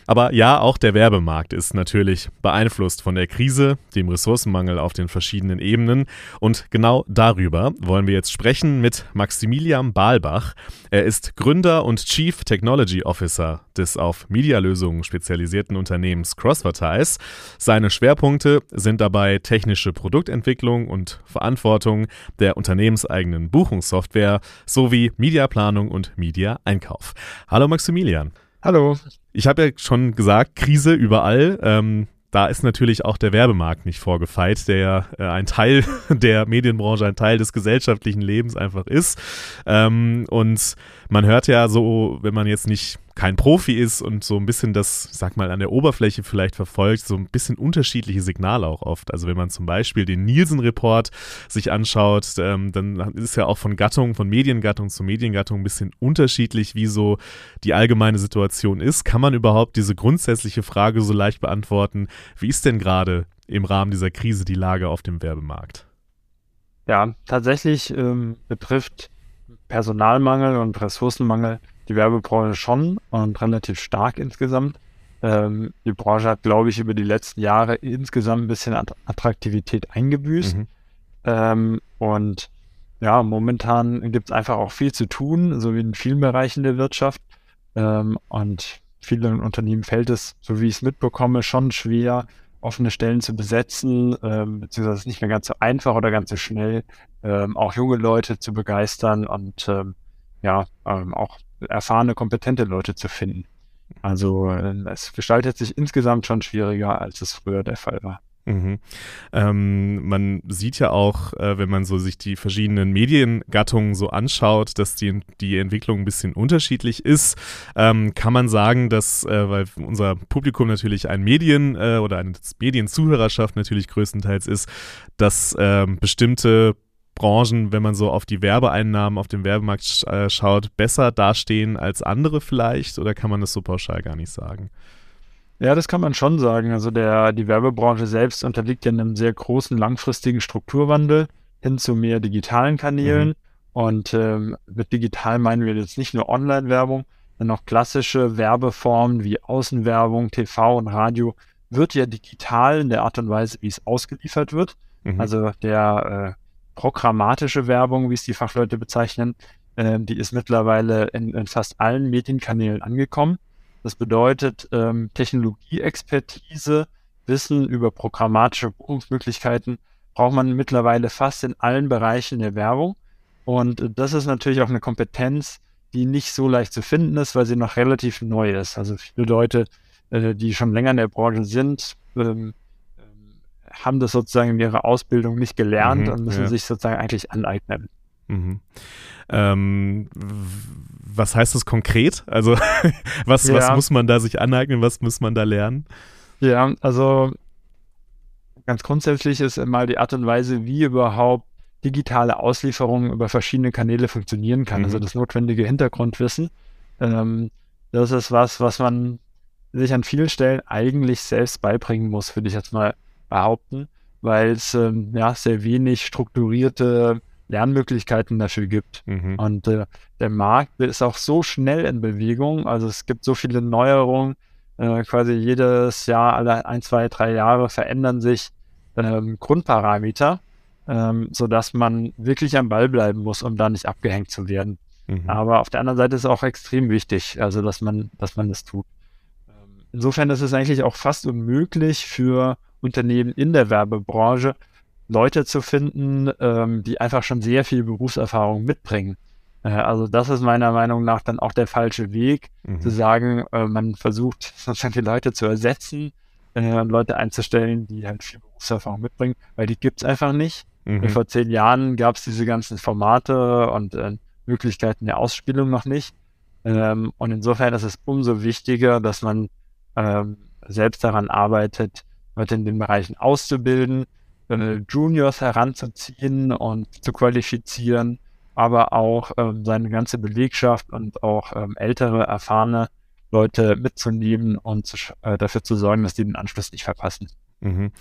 Aber ja, auch der Werbemarkt ist natürlich beeinflusst von der Krise, dem Ressourcenmangel auf den verschiedenen Ebenen. Und genau darüber wollen wir jetzt sprechen mit Maximilian Balbach. Er ist Gründer und Chief Technology Officer des auf Medialösungen spezialisierten Unternehmens Crossvertise. Seine Schwerpunkte sind dabei technische Produktentwicklung und Verantwortung der unternehmenseigenen Buchungssoftware sowie Mediaplanung und Media-Einkauf. Hallo Maximilian. Hallo. Ich habe ja schon gesagt, Krise überall. Ähm, da ist natürlich auch der Werbemarkt nicht vorgefeit, der ja äh, ein Teil *laughs* der Medienbranche, ein Teil des gesellschaftlichen Lebens einfach ist. Ähm, und man hört ja so, wenn man jetzt nicht kein Profi ist und so ein bisschen das, sag mal, an der Oberfläche vielleicht verfolgt, so ein bisschen unterschiedliche Signale auch oft. Also wenn man zum Beispiel den Nielsen-Report sich anschaut, ähm, dann ist ja auch von Gattung, von Mediengattung zu Mediengattung ein bisschen unterschiedlich, wie so die allgemeine Situation ist. Kann man überhaupt diese grundsätzliche Frage so leicht beantworten? Wie ist denn gerade im Rahmen dieser Krise die Lage auf dem Werbemarkt? Ja, tatsächlich ähm, betrifft Personalmangel und Ressourcenmangel die Werbebranche schon und relativ stark insgesamt. Ähm, die Branche hat, glaube ich, über die letzten Jahre insgesamt ein bisschen Attraktivität eingebüßt. Mhm. Ähm, und ja, momentan gibt es einfach auch viel zu tun, so wie in vielen Bereichen der Wirtschaft. Ähm, und vielen Unternehmen fällt es, so wie ich es mitbekomme, schon schwer, offene Stellen zu besetzen, ähm, beziehungsweise nicht mehr ganz so einfach oder ganz so schnell, ähm, auch junge Leute zu begeistern und ähm, ja, ähm, auch erfahrene, kompetente Leute zu finden. Also äh, es gestaltet sich insgesamt schon schwieriger, als es früher der Fall war. Mhm. Ähm, man sieht ja auch, äh, wenn man so sich die verschiedenen Mediengattungen so anschaut, dass die, die Entwicklung ein bisschen unterschiedlich ist. Ähm, kann man sagen, dass, äh, weil unser Publikum natürlich ein Medien- äh, oder eine Medienzuhörerschaft natürlich größtenteils ist, dass ähm, bestimmte Branchen, wenn man so auf die Werbeeinnahmen auf dem Werbemarkt äh, schaut, besser dastehen als andere vielleicht? Oder kann man das so pauschal gar nicht sagen? Ja, das kann man schon sagen. Also der, die Werbebranche selbst unterliegt ja einem sehr großen langfristigen Strukturwandel hin zu mehr digitalen Kanälen. Mhm. Und ähm, mit digital meinen wir jetzt nicht nur Online-Werbung, sondern auch klassische Werbeformen wie Außenwerbung, TV und Radio wird ja digital in der Art und Weise, wie es ausgeliefert wird. Mhm. Also der äh, programmatische Werbung, wie es die Fachleute bezeichnen, äh, die ist mittlerweile in, in, fast allen Medienkanälen angekommen. Das bedeutet, ähm, Technologieexpertise, Wissen über programmatische Buchungsmöglichkeiten braucht man mittlerweile fast in allen Bereichen der Werbung. Und äh, das ist natürlich auch eine Kompetenz, die nicht so leicht zu finden ist, weil sie noch relativ neu ist. Also viele Leute, äh, die schon länger in der Branche sind, ähm, haben das sozusagen in ihrer Ausbildung nicht gelernt mhm, und müssen ja. sich sozusagen eigentlich aneignen. Mhm. Ähm, was heißt das konkret? Also *laughs* was, ja. was muss man da sich aneignen, was muss man da lernen? Ja, also ganz grundsätzlich ist mal die Art und Weise, wie überhaupt digitale Auslieferung über verschiedene Kanäle funktionieren kann. Also mhm. Also das notwendige Hintergrundwissen. Ähm, das ist was, was man sich an vielen Stellen eigentlich selbst beibringen muss, würde ich jetzt mal behaupten, weil es ähm, ja, sehr wenig strukturierte Lernmöglichkeiten dafür gibt. Mhm. Und äh, der Markt ist auch so schnell in Bewegung. Also es gibt so viele Neuerungen. Äh, quasi jedes Jahr, alle ein, zwei, drei Jahre verändern sich ähm, Grundparameter, ähm, sodass man wirklich am Ball bleiben muss, um da nicht abgehängt zu werden. Mhm. Aber auf der anderen Seite ist es auch extrem wichtig, also dass man, dass man das tut. Ähm, insofern ist es eigentlich auch fast unmöglich für Unternehmen in der Werbebranche Leute zu finden, ähm, die einfach schon sehr viel Berufserfahrung mitbringen. Äh, also das ist meiner Meinung nach dann auch der falsche Weg, mhm. zu sagen, äh, man versucht *laughs* sozusagen die Leute zu ersetzen, äh, Leute einzustellen, die halt viel Berufserfahrung mitbringen, weil die gibt es einfach nicht. Mhm. Vor zehn Jahren gab es diese ganzen Formate und äh, Möglichkeiten der Ausspielung noch nicht. Ähm, und insofern ist es umso wichtiger, dass man ähm, selbst daran arbeitet, Leute in den Bereichen auszubilden, Juniors heranzuziehen und zu qualifizieren, aber auch ähm, seine ganze Belegschaft und auch ähm, ältere, erfahrene Leute mitzunehmen und zu, äh, dafür zu sorgen, dass die den Anschluss nicht verpassen. Mhm.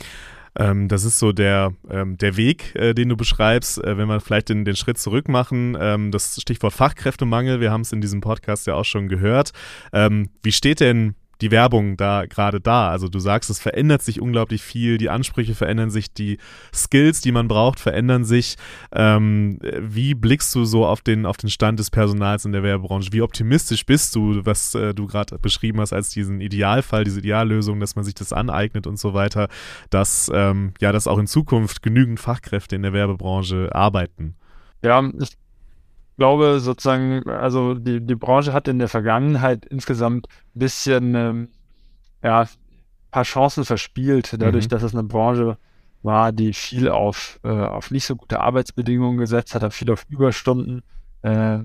Ähm, das ist so der, ähm, der Weg, äh, den du beschreibst, äh, wenn wir vielleicht den, den Schritt zurück machen. Ähm, das Stichwort Fachkräftemangel, wir haben es in diesem Podcast ja auch schon gehört. Ähm, wie steht denn die Werbung da gerade da? Also du sagst, es verändert sich unglaublich viel, die Ansprüche verändern sich, die Skills, die man braucht, verändern sich. Ähm, wie blickst du so auf den, auf den Stand des Personals in der Werbebranche? Wie optimistisch bist du, was äh, du gerade beschrieben hast als diesen Idealfall, diese Ideallösung, dass man sich das aneignet und so weiter, dass ähm, ja, dass auch in Zukunft genügend Fachkräfte in der Werbebranche arbeiten? Ja, ich glaube sozusagen, also die, die Branche hat in der Vergangenheit insgesamt ein bisschen, ähm, ja, ein paar Chancen verspielt, dadurch, mhm. dass es eine Branche war, die viel auf, äh, auf nicht so gute Arbeitsbedingungen gesetzt hat, hat viel auf Überstunden, äh,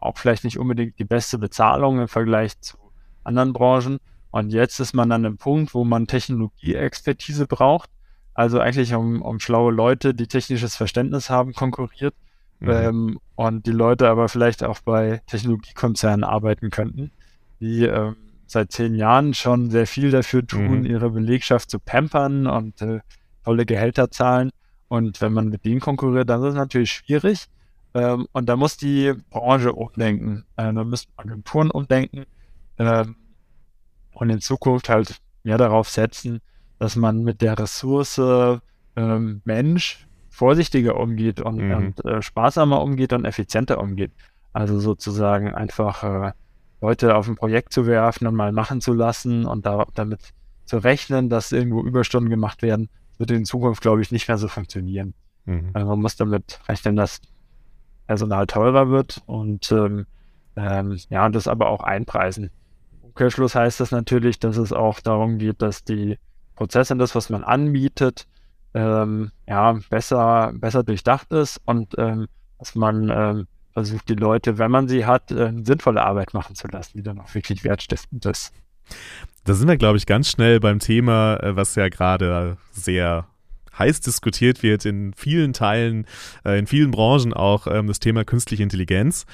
auch vielleicht nicht unbedingt die beste Bezahlung im Vergleich zu anderen Branchen. Und jetzt ist man an einem Punkt, wo man Technologieexpertise braucht, also eigentlich um, um schlaue Leute, die technisches Verständnis haben, konkurriert mhm. ähm, und die Leute aber vielleicht auch bei Technologiekonzernen arbeiten könnten, die ähm, seit zehn Jahren schon sehr viel dafür tun, mhm. ihre Belegschaft zu pampern und äh, tolle Gehälter zahlen. Und wenn man mit denen konkurriert, dann ist es natürlich schwierig. Ähm, und da muss die Branche umdenken. Äh, da müssen Agenturen umdenken ähm, und in Zukunft halt mehr darauf setzen, dass man mit der Ressource ähm, Mensch vorsichtiger umgeht und, mhm. und äh, sparsamer umgeht und effizienter umgeht. Also sozusagen einfach äh, Leute auf ein Projekt zu werfen und mal machen zu lassen und da, damit zu rechnen, dass irgendwo Überstunden gemacht werden, wird in Zukunft, glaube ich, nicht mehr so funktionieren. Mhm. Also man muss damit rechnen, dass Personal teurer wird und ähm, ähm, ja, und das aber auch einpreisen. Im Umkehrschluss heißt das natürlich, dass es auch darum geht, dass die Prozesse, das, was man anbietet, ähm, ja, besser, besser durchdacht ist und ähm, dass man ähm, versucht, die Leute, wenn man sie hat, äh, sinnvolle Arbeit machen zu lassen, die dann auch wirklich wertstiftend ist. Da sind wir, glaube ich, ganz schnell beim Thema, äh, was ja gerade sehr heiß diskutiert wird in vielen Teilen, äh, in vielen Branchen auch, ähm, das Thema künstliche Intelligenz.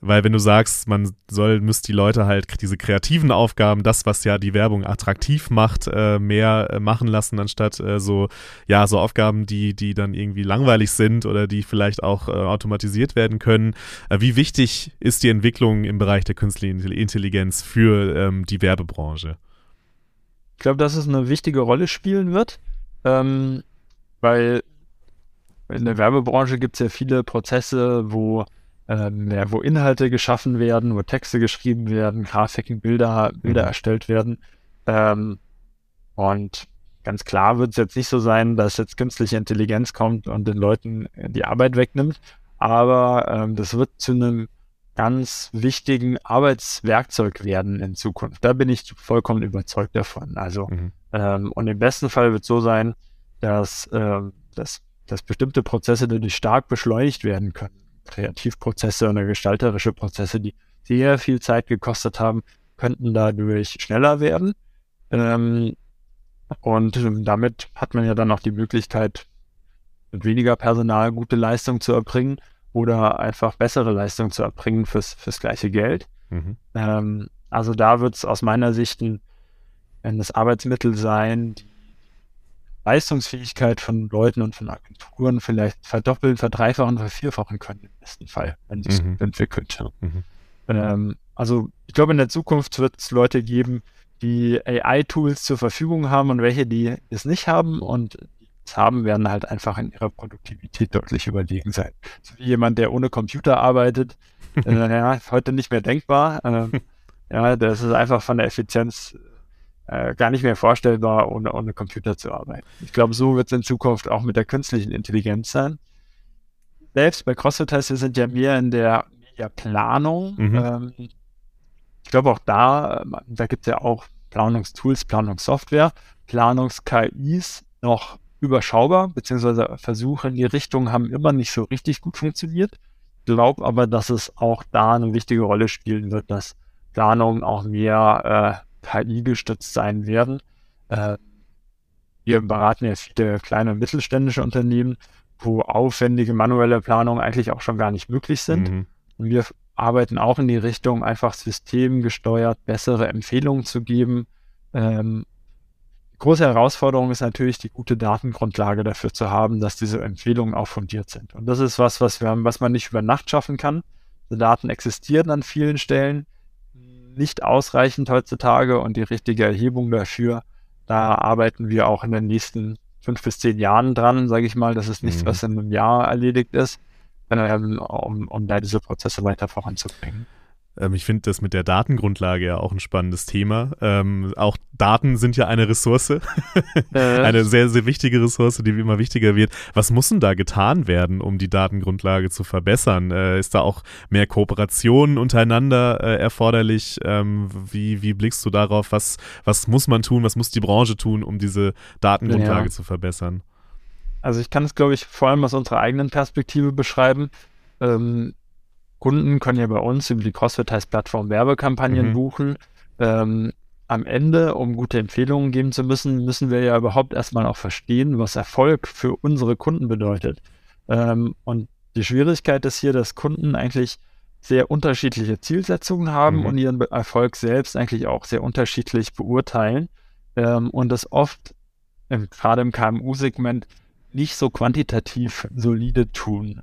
Weil wenn du sagst, man soll, müsste die Leute halt diese kreativen Aufgaben, das, was ja die Werbung attraktiv macht, äh, mehr äh, machen lassen, anstatt äh, so, ja, so Aufgaben, die, die dann irgendwie langweilig sind oder die vielleicht auch automatisiert werden können. Wie wichtig ist die Entwicklung im Bereich der künstlichen Intelligenz für ähm, die Werbebranche? Ich glaube, dass es eine wichtige Rolle spielen wird, ähm, weil in der Werbebranche gibt es ja viele Prozesse, wo ähm, ja, wo Inhalte geschaffen werden, wo Texte geschrieben werden, Grafiken, Bilder, Bilder mhm. erstellt werden. Ähm, und ganz klar wird es jetzt nicht so sein, dass jetzt künstliche Intelligenz kommt und den Leuten die Arbeit wegnimmt, aber ähm, das wird zu einem ganz wichtigen Arbeitswerkzeug werden in Zukunft. Da bin ich vollkommen überzeugt davon. Also mhm. ähm, und im besten Fall wird es so sein, dass, ähm, dass, dass bestimmte Prozesse dadurch stark beschleunigt werden können. Kreativprozesse oder gestalterische Prozesse, die sehr viel Zeit gekostet haben, könnten dadurch schneller werden. Ähm, und damit hat man ja dann auch die Möglichkeit, mit weniger Personal gute Leistung zu erbringen oder einfach bessere Leistung zu erbringen fürs, fürs gleiche Geld. Mhm. Ähm, also da wird es aus meiner Sicht ein, ein Arbeitsmittel sein, die Leistungsfähigkeit von Leuten und von Agenturen vielleicht verdoppeln, verdreifachen, vervierfachen können im besten Fall, wenn es mhm. entwickelt. Mhm. Ähm, also ich glaube, in der Zukunft wird es Leute geben, die AI-Tools zur Verfügung haben und welche, die es nicht haben und es haben, werden halt einfach in ihrer Produktivität deutlich überlegen sein. So wie jemand, der ohne Computer arbeitet, *laughs* äh, ja, heute nicht mehr denkbar. Äh, ja, das ist einfach von der Effizienz äh, gar nicht mehr vorstellbar, ohne, ohne Computer zu arbeiten. Ich glaube, so wird es in Zukunft auch mit der künstlichen Intelligenz sein. Selbst bei CrossFit heißt, wir sind ja mehr in der Mediaplanung. Mhm. Ähm, ich glaube auch da, ähm, da gibt es ja auch Planungstools, Planungssoftware, Planungs-KIs noch überschaubar, beziehungsweise Versuche in die Richtung haben immer nicht so richtig gut funktioniert. Ich glaube aber, dass es auch da eine wichtige Rolle spielen wird, dass Planungen auch mehr äh, KI gestützt sein werden. Äh, wir beraten ja viele kleine und mittelständische Unternehmen, wo aufwendige manuelle Planungen eigentlich auch schon gar nicht möglich sind. Mhm. Und wir arbeiten auch in die Richtung, einfach systemgesteuert bessere Empfehlungen zu geben. Ähm, große Herausforderung ist natürlich, die gute Datengrundlage dafür zu haben, dass diese Empfehlungen auch fundiert sind. Und das ist was, was wir was man nicht über Nacht schaffen kann. Die Daten existieren an vielen Stellen nicht ausreichend heutzutage und die richtige Erhebung dafür, da arbeiten wir auch in den nächsten fünf bis zehn Jahren dran, sage ich mal. Das ist nichts, mhm. was in einem Jahr erledigt ist, um, um da diese Prozesse weiter voranzubringen. Ähm, ich finde das mit der Datengrundlage ja auch ein spannendes Thema. Ähm, auch Daten sind ja eine Ressource, *laughs* eine sehr, sehr wichtige Ressource, die immer wichtiger wird. Was muss denn da getan werden, um die Datengrundlage zu verbessern? Äh, ist da auch mehr Kooperation untereinander äh, erforderlich? Ähm, wie, wie blickst du darauf? Was, was muss man tun? Was muss die Branche tun, um diese Datengrundlage ja. zu verbessern? Also ich kann es, glaube ich, vor allem aus unserer eigenen Perspektive beschreiben. Ähm, Kunden können ja bei uns über die CrossFit-Plattform Werbekampagnen mhm. buchen. Ähm, am Ende, um gute Empfehlungen geben zu müssen, müssen wir ja überhaupt erstmal auch verstehen, was Erfolg für unsere Kunden bedeutet. Ähm, und die Schwierigkeit ist hier, dass Kunden eigentlich sehr unterschiedliche Zielsetzungen haben mhm. und ihren Erfolg selbst eigentlich auch sehr unterschiedlich beurteilen ähm, und das oft, gerade im KMU-Segment, nicht so quantitativ solide tun.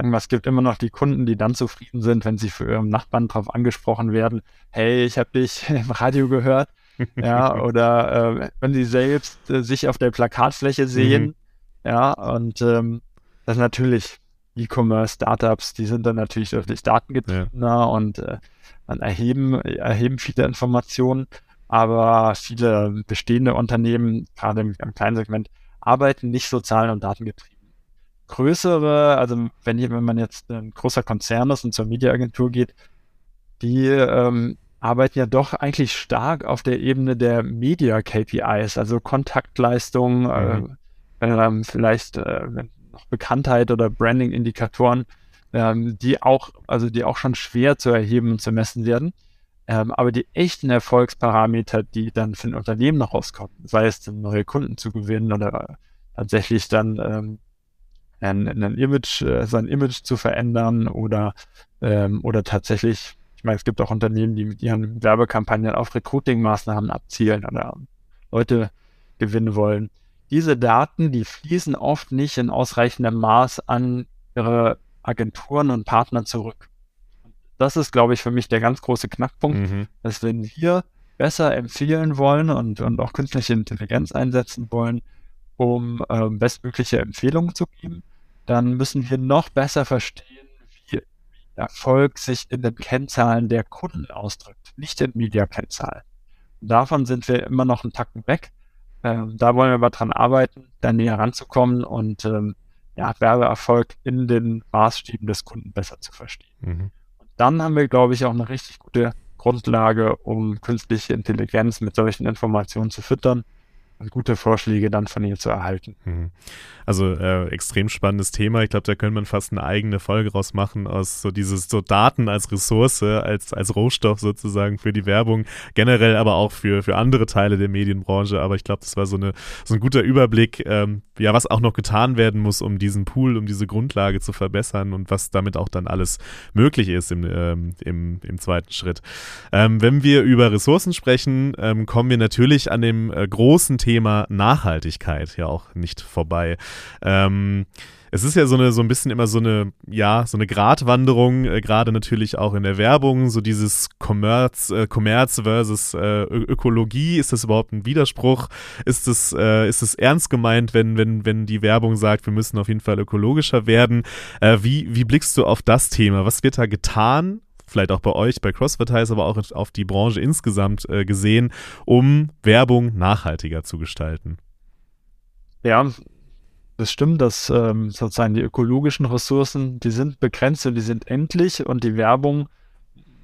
Sagen wir, es gibt immer noch die Kunden, die dann zufrieden sind, wenn sie für ihren Nachbarn darauf angesprochen werden, hey, ich habe dich *laughs* im Radio gehört. *laughs* ja, oder äh, wenn sie selbst äh, sich auf der Plakatfläche sehen. Mhm. Ja, und ähm, das ist natürlich E-Commerce-Startups, die sind dann natürlich deutlich datengetriebener ja. und äh, dann erheben, erheben viele Informationen. Aber viele bestehende Unternehmen, gerade im, im kleinen Segment, arbeiten nicht so zahlen- und datengetrieben größere, also wenn, wenn man jetzt ein großer Konzern ist und zur Mediaagentur geht, die ähm, arbeiten ja doch eigentlich stark auf der Ebene der Media-KPIs, also Kontaktleistung, mhm. äh, äh, vielleicht äh, noch Bekanntheit oder Branding-Indikatoren, ähm, die auch, also die auch schon schwer zu erheben und zu messen werden. Ähm, aber die echten Erfolgsparameter, die dann für ein Unternehmen noch rauskommen, sei es neue Kunden zu gewinnen oder tatsächlich dann ähm, ein, ein Image, äh, sein Image zu verändern oder, ähm, oder tatsächlich, ich meine, es gibt auch Unternehmen, die mit ihren Werbekampagnen auf Recruiting-Maßnahmen abzielen oder Leute gewinnen wollen. Diese Daten, die fließen oft nicht in ausreichendem Maß an ihre Agenturen und Partner zurück. Das ist, glaube ich, für mich der ganz große Knackpunkt, mhm. dass wenn wir besser empfehlen wollen und, und auch künstliche Intelligenz einsetzen wollen, um ähm, bestmögliche Empfehlungen zu geben, dann müssen wir noch besser verstehen, wie Erfolg sich in den Kennzahlen der Kunden ausdrückt, nicht in Media-Kennzahlen. Davon sind wir immer noch einen Tacken weg. Ähm, da wollen wir aber dran arbeiten, da näher ranzukommen und ähm, ja, Werbeerfolg in den Maßstäben des Kunden besser zu verstehen. Mhm. Und dann haben wir, glaube ich, auch eine richtig gute Grundlage, um künstliche Intelligenz mit solchen Informationen zu füttern gute Vorschläge dann von ihr zu erhalten. Mhm. Also äh, extrem spannendes Thema. Ich glaube, da könnte man fast eine eigene Folge raus machen aus so dieses so Daten als Ressource, als, als Rohstoff sozusagen für die Werbung, generell aber auch für, für andere Teile der Medienbranche. Aber ich glaube, das war so, eine, so ein guter Überblick, ähm, ja, was auch noch getan werden muss, um diesen Pool, um diese Grundlage zu verbessern und was damit auch dann alles möglich ist im, ähm, im, im zweiten Schritt. Ähm, wenn wir über Ressourcen sprechen, ähm, kommen wir natürlich an dem äh, großen Thema Thema Nachhaltigkeit ja auch nicht vorbei. Ähm, es ist ja so eine so ein bisschen immer so eine ja so eine Gratwanderung äh, gerade natürlich auch in der Werbung so dieses Commerz äh, Commerz versus äh, Ökologie. Ist das überhaupt ein Widerspruch? Ist es äh, ist es ernst gemeint wenn wenn wenn die Werbung sagt wir müssen auf jeden Fall ökologischer werden? Äh, wie wie blickst du auf das Thema? Was wird da getan vielleicht auch bei euch, bei CrossFit aber auch auf die Branche insgesamt äh, gesehen, um Werbung nachhaltiger zu gestalten? Ja, das stimmt, dass ähm, sozusagen die ökologischen Ressourcen, die sind begrenzt und die sind endlich und die Werbung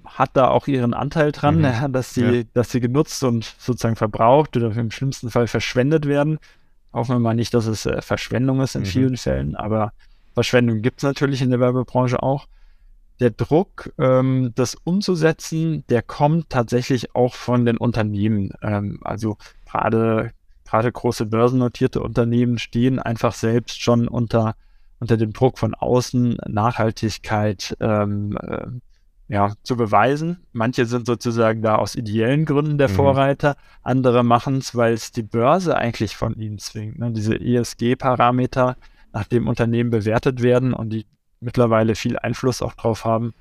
hat da auch ihren Anteil dran, mhm. *laughs* dass sie, ja. dass sie genutzt und sozusagen verbraucht oder im schlimmsten Fall verschwendet werden. Hoffen wir mal nicht, dass es äh, Verschwendung ist in mhm. vielen Fällen, aber Verschwendung gibt es natürlich in der Werbebranche auch der Druck, ähm, das umzusetzen, der kommt tatsächlich auch von den Unternehmen. Ähm, also gerade gerade große börsennotierte Unternehmen stehen einfach selbst schon unter unter dem Druck von außen, Nachhaltigkeit ähm, äh, ja, zu beweisen. Manche sind sozusagen da aus ideellen Gründen der mhm. Vorreiter, andere machen es, weil es die Börse eigentlich von ihnen zwingt. Ne? Diese ESG-Parameter, nach dem Unternehmen bewertet werden und die mittlerweile viel Einfluss auch drauf haben,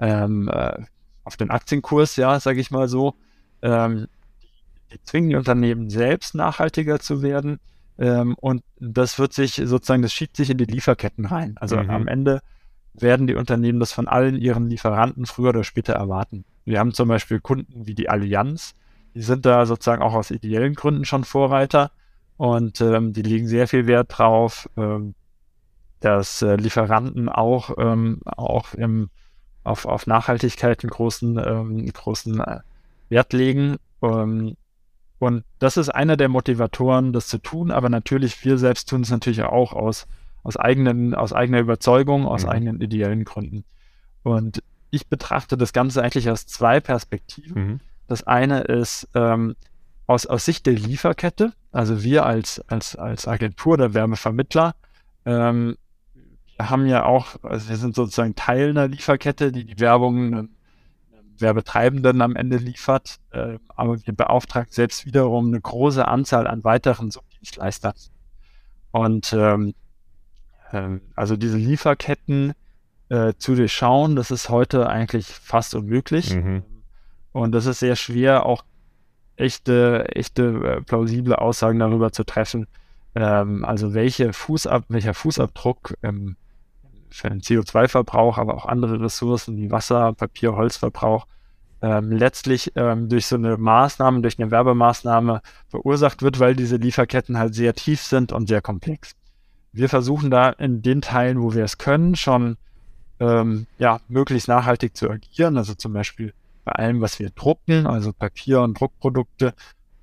ähm, äh, auf den Aktienkurs, ja, sage ich mal so. Ähm, die zwingen die Unternehmen selbst nachhaltiger zu werden. Ähm, und das wird sich sozusagen, das schiebt sich in die Lieferketten rein. Also mhm. am Ende werden die Unternehmen das von allen ihren Lieferanten früher oder später erwarten. Wir haben zum Beispiel Kunden wie die Allianz, die sind da sozusagen auch aus ideellen Gründen schon Vorreiter und ähm, die legen sehr viel Wert drauf, ähm, dass äh, Lieferanten auch, ähm, auch im, auf, auf Nachhaltigkeit einen großen, ähm, großen äh, Wert legen. Ähm, und das ist einer der Motivatoren, das zu tun, aber natürlich, wir selbst tun es natürlich auch aus aus eigenen, aus eigener Überzeugung, aus mhm. eigenen ideellen Gründen. Und ich betrachte das Ganze eigentlich aus zwei Perspektiven. Mhm. Das eine ist ähm, aus, aus Sicht der Lieferkette, also wir als, als, als Agentur der Wärmevermittler, ähm, haben ja auch, also wir sind sozusagen Teil einer Lieferkette, die die Werbung einem Werbetreibenden am Ende liefert, äh, aber wir beauftragen selbst wiederum eine große Anzahl an weiteren Subdienstleistern. Und ähm, ähm, also diese Lieferketten äh, zu durchschauen, das ist heute eigentlich fast unmöglich. Mhm. Und das ist sehr schwer, auch echte, echte äh, plausible Aussagen darüber zu treffen. Ähm, also welche Fußab welcher Fußabdruck ähm, für den CO2-Verbrauch, aber auch andere Ressourcen wie Wasser, Papier, Holzverbrauch ähm, letztlich ähm, durch so eine Maßnahme, durch eine Werbemaßnahme verursacht wird, weil diese Lieferketten halt sehr tief sind und sehr komplex wir versuchen da in den Teilen, wo wir es können, schon ähm, ja, möglichst nachhaltig zu agieren. Also zum Beispiel bei allem, was wir drucken, also Papier- und Druckprodukte,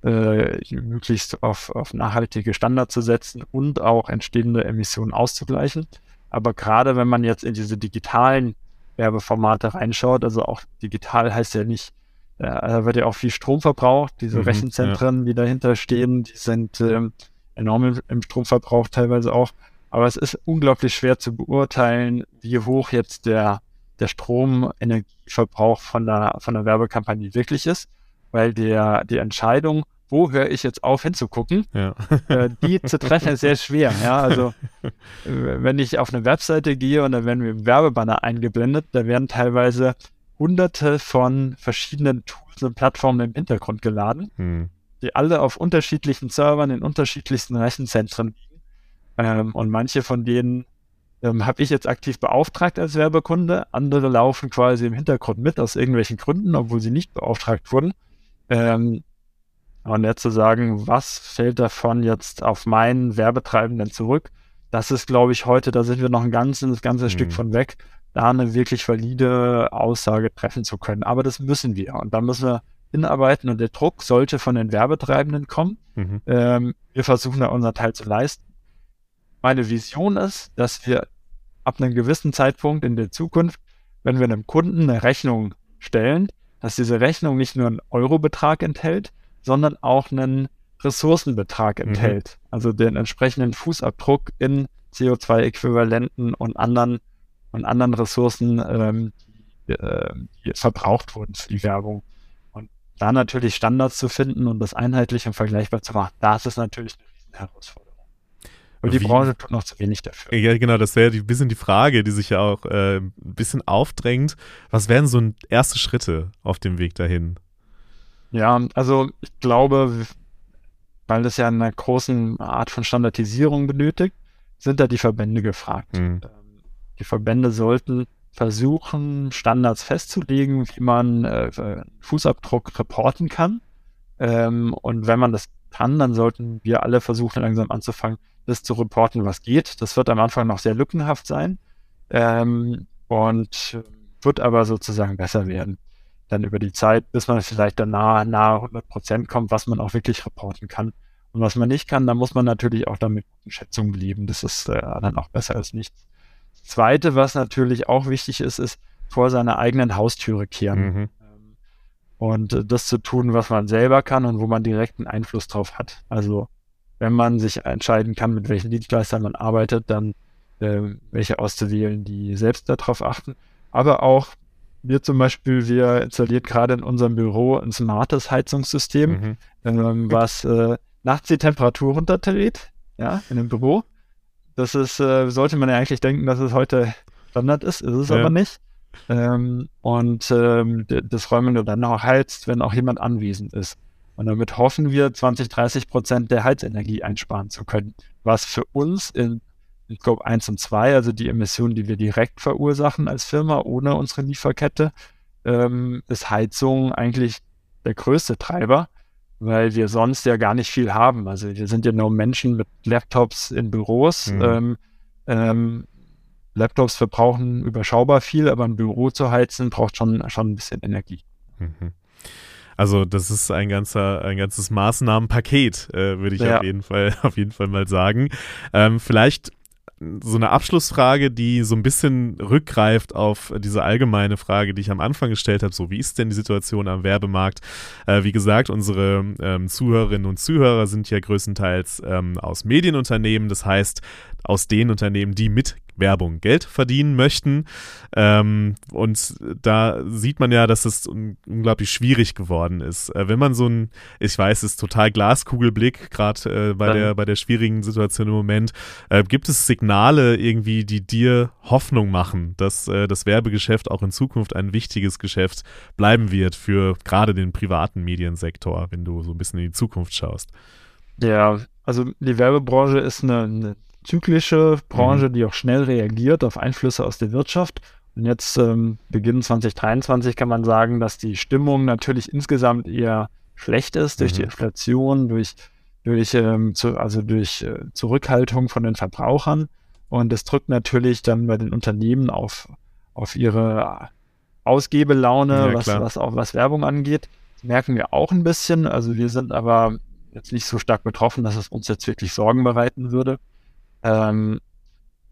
äh, möglichst auf, auf nachhaltige Standards zu setzen und auch entstehende Emissionen auszugleichen. Aber gerade wenn man jetzt in diese digitalen Werbeformate reinschaut, also auch digital heißt ja nicht, äh, da wird ja auch viel Strom verbraucht. Diese mhm, Rechenzentren, ja. die dahinter stehen, die sind ähm, enorm im, im Stromverbrauch teilweise auch. Aber es ist unglaublich schwer zu beurteilen, wie hoch jetzt der, der Stromenergieverbrauch von der, von der Werbekampagne wirklich ist, weil der, die Entscheidung, wo höre ich jetzt auf hinzugucken, ja. äh, die zu treffen ist sehr schwer. Ja, also *laughs* äh, wenn ich auf eine Webseite gehe und da werden mir Werbebanner eingeblendet, da werden teilweise hunderte von verschiedenen Tools und Plattformen im Hintergrund geladen. Hm die alle auf unterschiedlichen Servern in unterschiedlichsten Rechenzentren liegen. Ähm, und manche von denen ähm, habe ich jetzt aktiv beauftragt als Werbekunde. Andere laufen quasi im Hintergrund mit aus irgendwelchen Gründen, obwohl sie nicht beauftragt wurden. Ähm, und jetzt zu sagen, was fällt davon jetzt auf meinen Werbetreibenden zurück, das ist, glaube ich, heute, da sind wir noch ein ganzes, ganzes mhm. Stück von weg, da eine wirklich valide Aussage treffen zu können. Aber das müssen wir. Und da müssen wir hinarbeiten und der Druck sollte von den Werbetreibenden kommen. Mhm. Ähm, wir versuchen da unseren Teil zu leisten. Meine Vision ist, dass wir ab einem gewissen Zeitpunkt in der Zukunft, wenn wir einem Kunden eine Rechnung stellen, dass diese Rechnung nicht nur einen Eurobetrag enthält, sondern auch einen Ressourcenbetrag mhm. enthält. Mhm. Also den entsprechenden Fußabdruck in CO2-Äquivalenten und anderen und anderen Ressourcen, ähm, die, äh, die verbraucht wurden für die Werbung da natürlich Standards zu finden und das einheitlich und vergleichbar zu machen, das ist natürlich eine Herausforderung. Und die Wie? Branche tut noch zu wenig dafür. Ja, genau, das wäre ein bisschen die Frage, die sich ja auch äh, ein bisschen aufdrängt. Was wären so erste Schritte auf dem Weg dahin? Ja, also ich glaube, weil das ja eine großen Art von Standardisierung benötigt, sind da die Verbände gefragt. Mhm. Die Verbände sollten versuchen, Standards festzulegen, wie man äh, Fußabdruck reporten kann. Ähm, und wenn man das kann, dann sollten wir alle versuchen, langsam anzufangen, das zu reporten, was geht. Das wird am Anfang noch sehr lückenhaft sein ähm, und wird aber sozusagen besser werden. Dann über die Zeit, bis man vielleicht dann nahe, nahe 100 Prozent kommt, was man auch wirklich reporten kann. Und was man nicht kann, da muss man natürlich auch damit Schätzungen leben. Das ist äh, dann auch besser als nichts. Zweite, was natürlich auch wichtig ist, ist vor seiner eigenen Haustüre kehren. Mhm. Ähm, und äh, das zu tun, was man selber kann und wo man direkten Einfluss drauf hat. Also wenn man sich entscheiden kann, mit welchen Dienstleistern man arbeitet, dann äh, welche auszuwählen, die selbst darauf achten. Aber auch wir zum Beispiel, wir installiert gerade in unserem Büro ein smartes Heizungssystem, mhm. ähm, was äh, nachts die Temperatur runterdreht, ja, in dem Büro. Das ist, äh, sollte man ja eigentlich denken, dass es heute Standard ist, ist es ja. aber nicht. Ähm, und ähm, das Räumen nur dann auch heizt, wenn auch jemand anwesend ist. Und damit hoffen wir, 20, 30 Prozent der Heizenergie einsparen zu können, was für uns in Scope 1 und 2, also die Emissionen, die wir direkt verursachen als Firma ohne unsere Lieferkette, ähm, ist Heizung eigentlich der größte Treiber, weil wir sonst ja gar nicht viel haben. Also wir sind ja nur Menschen mit Laptops in Büros. Mhm. Ähm, ähm, Laptops verbrauchen überschaubar viel, aber ein Büro zu heizen braucht schon, schon ein bisschen Energie. Mhm. Also das ist ein ganzer, ein ganzes Maßnahmenpaket, äh, würde ich ja. auf jeden Fall, *laughs* auf jeden Fall mal sagen. Ähm, vielleicht so eine Abschlussfrage, die so ein bisschen rückgreift auf diese allgemeine Frage, die ich am Anfang gestellt habe. So, wie ist denn die Situation am Werbemarkt? Äh, wie gesagt, unsere ähm, Zuhörerinnen und Zuhörer sind ja größtenteils ähm, aus Medienunternehmen. Das heißt, aus den Unternehmen, die mit Werbung Geld verdienen möchten. Ähm, und da sieht man ja, dass es un unglaublich schwierig geworden ist. Äh, wenn man so ein, ich weiß, es ist total Glaskugelblick, gerade äh, bei, der, bei der schwierigen Situation im Moment, äh, gibt es Signale irgendwie, die dir Hoffnung machen, dass äh, das Werbegeschäft auch in Zukunft ein wichtiges Geschäft bleiben wird für gerade den privaten Mediensektor, wenn du so ein bisschen in die Zukunft schaust? Ja, also die Werbebranche ist eine, eine zyklische Branche, mhm. die auch schnell reagiert auf Einflüsse aus der Wirtschaft. Und jetzt ähm, Beginn 2023 kann man sagen, dass die Stimmung natürlich insgesamt eher schlecht ist durch mhm. die Inflation, durch, durch, ähm, zu, also durch äh, Zurückhaltung von den Verbrauchern. Und das drückt natürlich dann bei den Unternehmen auf, auf ihre Ausgebelaune, ja, was, was auch was Werbung angeht. Das merken wir auch ein bisschen. Also wir sind aber jetzt nicht so stark betroffen, dass es uns jetzt wirklich Sorgen bereiten würde. Ähm,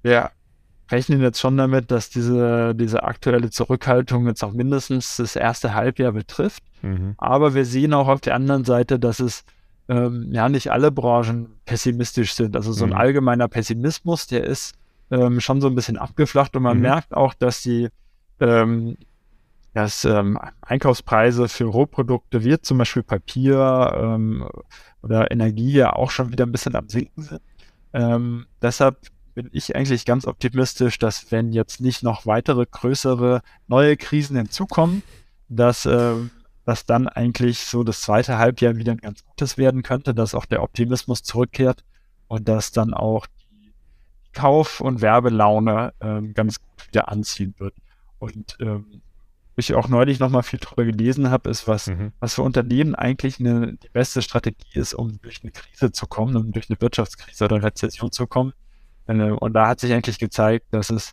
wir rechnen jetzt schon damit, dass diese, diese aktuelle Zurückhaltung jetzt auch mindestens das erste Halbjahr betrifft. Mhm. Aber wir sehen auch auf der anderen Seite, dass es ähm, ja nicht alle Branchen pessimistisch sind. Also so ein mhm. allgemeiner Pessimismus, der ist ähm, schon so ein bisschen abgeflacht und man mhm. merkt auch, dass die ähm, dass ähm, Einkaufspreise für Rohprodukte wie zum Beispiel Papier ähm, oder Energie ja auch schon wieder ein bisschen am Sinken sind. Ähm, deshalb bin ich eigentlich ganz optimistisch, dass wenn jetzt nicht noch weitere größere neue Krisen hinzukommen, dass, äh, dass dann eigentlich so das zweite Halbjahr wieder ein ganz gutes werden könnte, dass auch der Optimismus zurückkehrt und dass dann auch die Kauf- und Werbelaune ähm, ganz gut wieder anziehen wird. Und ähm, ich auch neulich nochmal viel drüber gelesen habe, ist, was, mhm. was für Unternehmen eigentlich eine, die beste Strategie ist, um durch eine Krise zu kommen, um durch eine Wirtschaftskrise oder Rezession zu kommen. Äh, und da hat sich eigentlich gezeigt, dass es,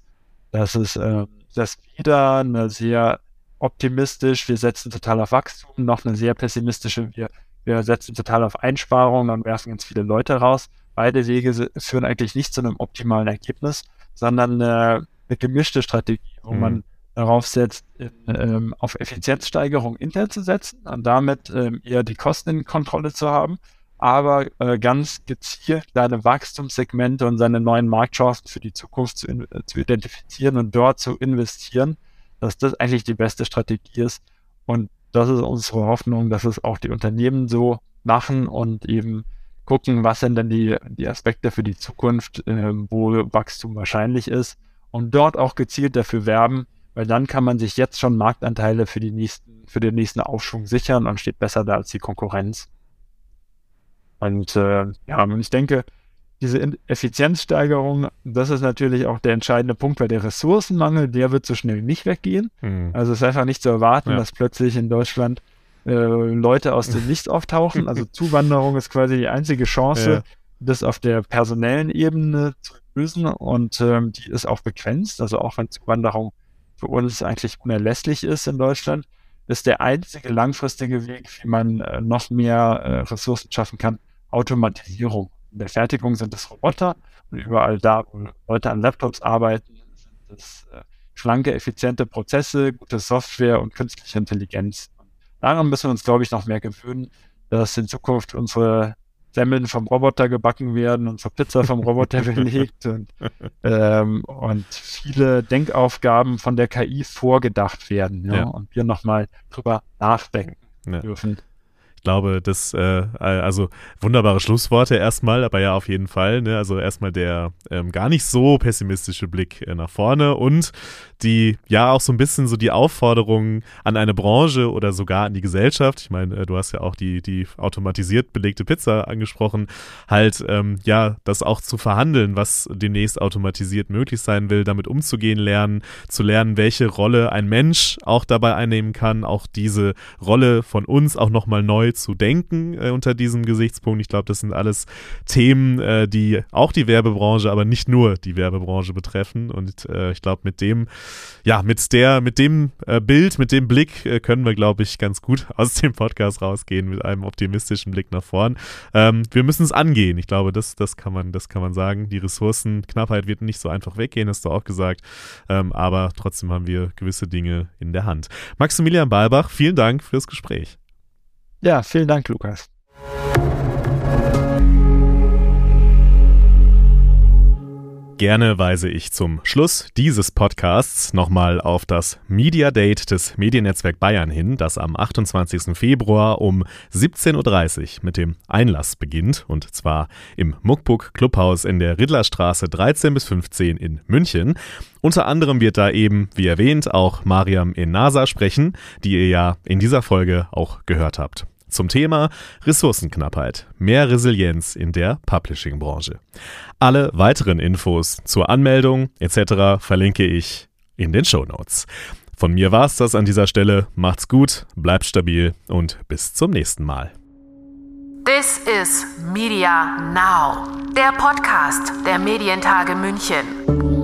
dass es, äh, dass wieder eine sehr optimistisch, wir setzen total auf Wachstum, noch eine sehr pessimistische, wir, wir setzen total auf Einsparung, dann werfen ganz viele Leute raus. Beide Wege führen eigentlich nicht zu einem optimalen Ergebnis, sondern eine, eine gemischte Strategie, wo mhm. man darauf setzt, ähm, auf Effizienzsteigerung intern zu setzen und damit ähm, eher die Kosten in Kontrolle zu haben, aber äh, ganz gezielt seine Wachstumssegmente und seine neuen Marktchancen für die Zukunft zu, in, zu identifizieren und dort zu investieren, dass das eigentlich die beste Strategie ist. Und das ist unsere Hoffnung, dass es auch die Unternehmen so machen und eben gucken, was sind denn die, die Aspekte für die Zukunft, äh, wo Wachstum wahrscheinlich ist und dort auch gezielt dafür werben, weil dann kann man sich jetzt schon Marktanteile für, die nächsten, für den nächsten Aufschwung sichern und steht besser da als die Konkurrenz. Und äh, ja, und ich denke, diese Effizienzsteigerung, das ist natürlich auch der entscheidende Punkt, weil der Ressourcenmangel, der wird so schnell nicht weggehen. Mhm. Also es ist einfach nicht zu erwarten, ja. dass plötzlich in Deutschland äh, Leute aus dem Nichts auftauchen. Also *laughs* Zuwanderung ist quasi die einzige Chance, ja. das auf der personellen Ebene zu lösen und ähm, die ist auch begrenzt. Also auch wenn Zuwanderung für uns eigentlich unerlässlich ist in Deutschland, ist der einzige langfristige Weg, wie man äh, noch mehr äh, Ressourcen schaffen kann, Automatisierung. In der Fertigung sind es Roboter und überall da, wo Leute an Laptops arbeiten, sind es äh, schlanke, effiziente Prozesse, gute Software und künstliche Intelligenz. Daran müssen wir uns, glaube ich, noch mehr gewöhnen, dass in Zukunft unsere Semmeln vom Roboter gebacken werden und zur Pizza vom Roboter *laughs* belegt und, ähm, und viele Denkaufgaben von der KI vorgedacht werden ja, ja. und wir nochmal drüber nachdenken ja. dürfen glaube, das, äh, also wunderbare Schlussworte erstmal, aber ja, auf jeden Fall. Ne? Also erstmal der ähm, gar nicht so pessimistische Blick äh, nach vorne und die, ja, auch so ein bisschen so die Aufforderung an eine Branche oder sogar an die Gesellschaft. Ich meine, äh, du hast ja auch die, die automatisiert belegte Pizza angesprochen, halt, ähm, ja, das auch zu verhandeln, was demnächst automatisiert möglich sein will, damit umzugehen lernen, zu lernen, welche Rolle ein Mensch auch dabei einnehmen kann, auch diese Rolle von uns auch nochmal neu zu denken äh, unter diesem Gesichtspunkt. Ich glaube, das sind alles Themen, äh, die auch die Werbebranche, aber nicht nur die Werbebranche betreffen. Und äh, ich glaube, mit dem, ja, mit der, mit dem äh, Bild, mit dem Blick äh, können wir, glaube ich, ganz gut *laughs* aus dem Podcast rausgehen mit einem optimistischen Blick nach vorn. Ähm, wir müssen es angehen. Ich glaube, das, das kann man, das kann man sagen. Die Ressourcenknappheit wird nicht so einfach weggehen, hast du auch gesagt. Ähm, aber trotzdem haben wir gewisse Dinge in der Hand. Maximilian Balbach, vielen Dank fürs Gespräch. Ja, vielen Dank, Lukas. Gerne weise ich zum Schluss dieses Podcasts nochmal auf das Media Date des Mediennetzwerk Bayern hin, das am 28. Februar um 17.30 Uhr mit dem Einlass beginnt und zwar im Muckbook Clubhaus in der Riddlerstraße 13 bis 15 in München. Unter anderem wird da eben, wie erwähnt, auch Mariam Enasa sprechen, die ihr ja in dieser Folge auch gehört habt zum Thema Ressourcenknappheit, mehr Resilienz in der Publishing-Branche. Alle weiteren Infos zur Anmeldung etc. verlinke ich in den Show Notes. Von mir war es das an dieser Stelle. Macht's gut, bleibt stabil und bis zum nächsten Mal. This is Media Now, der Podcast der Medientage München.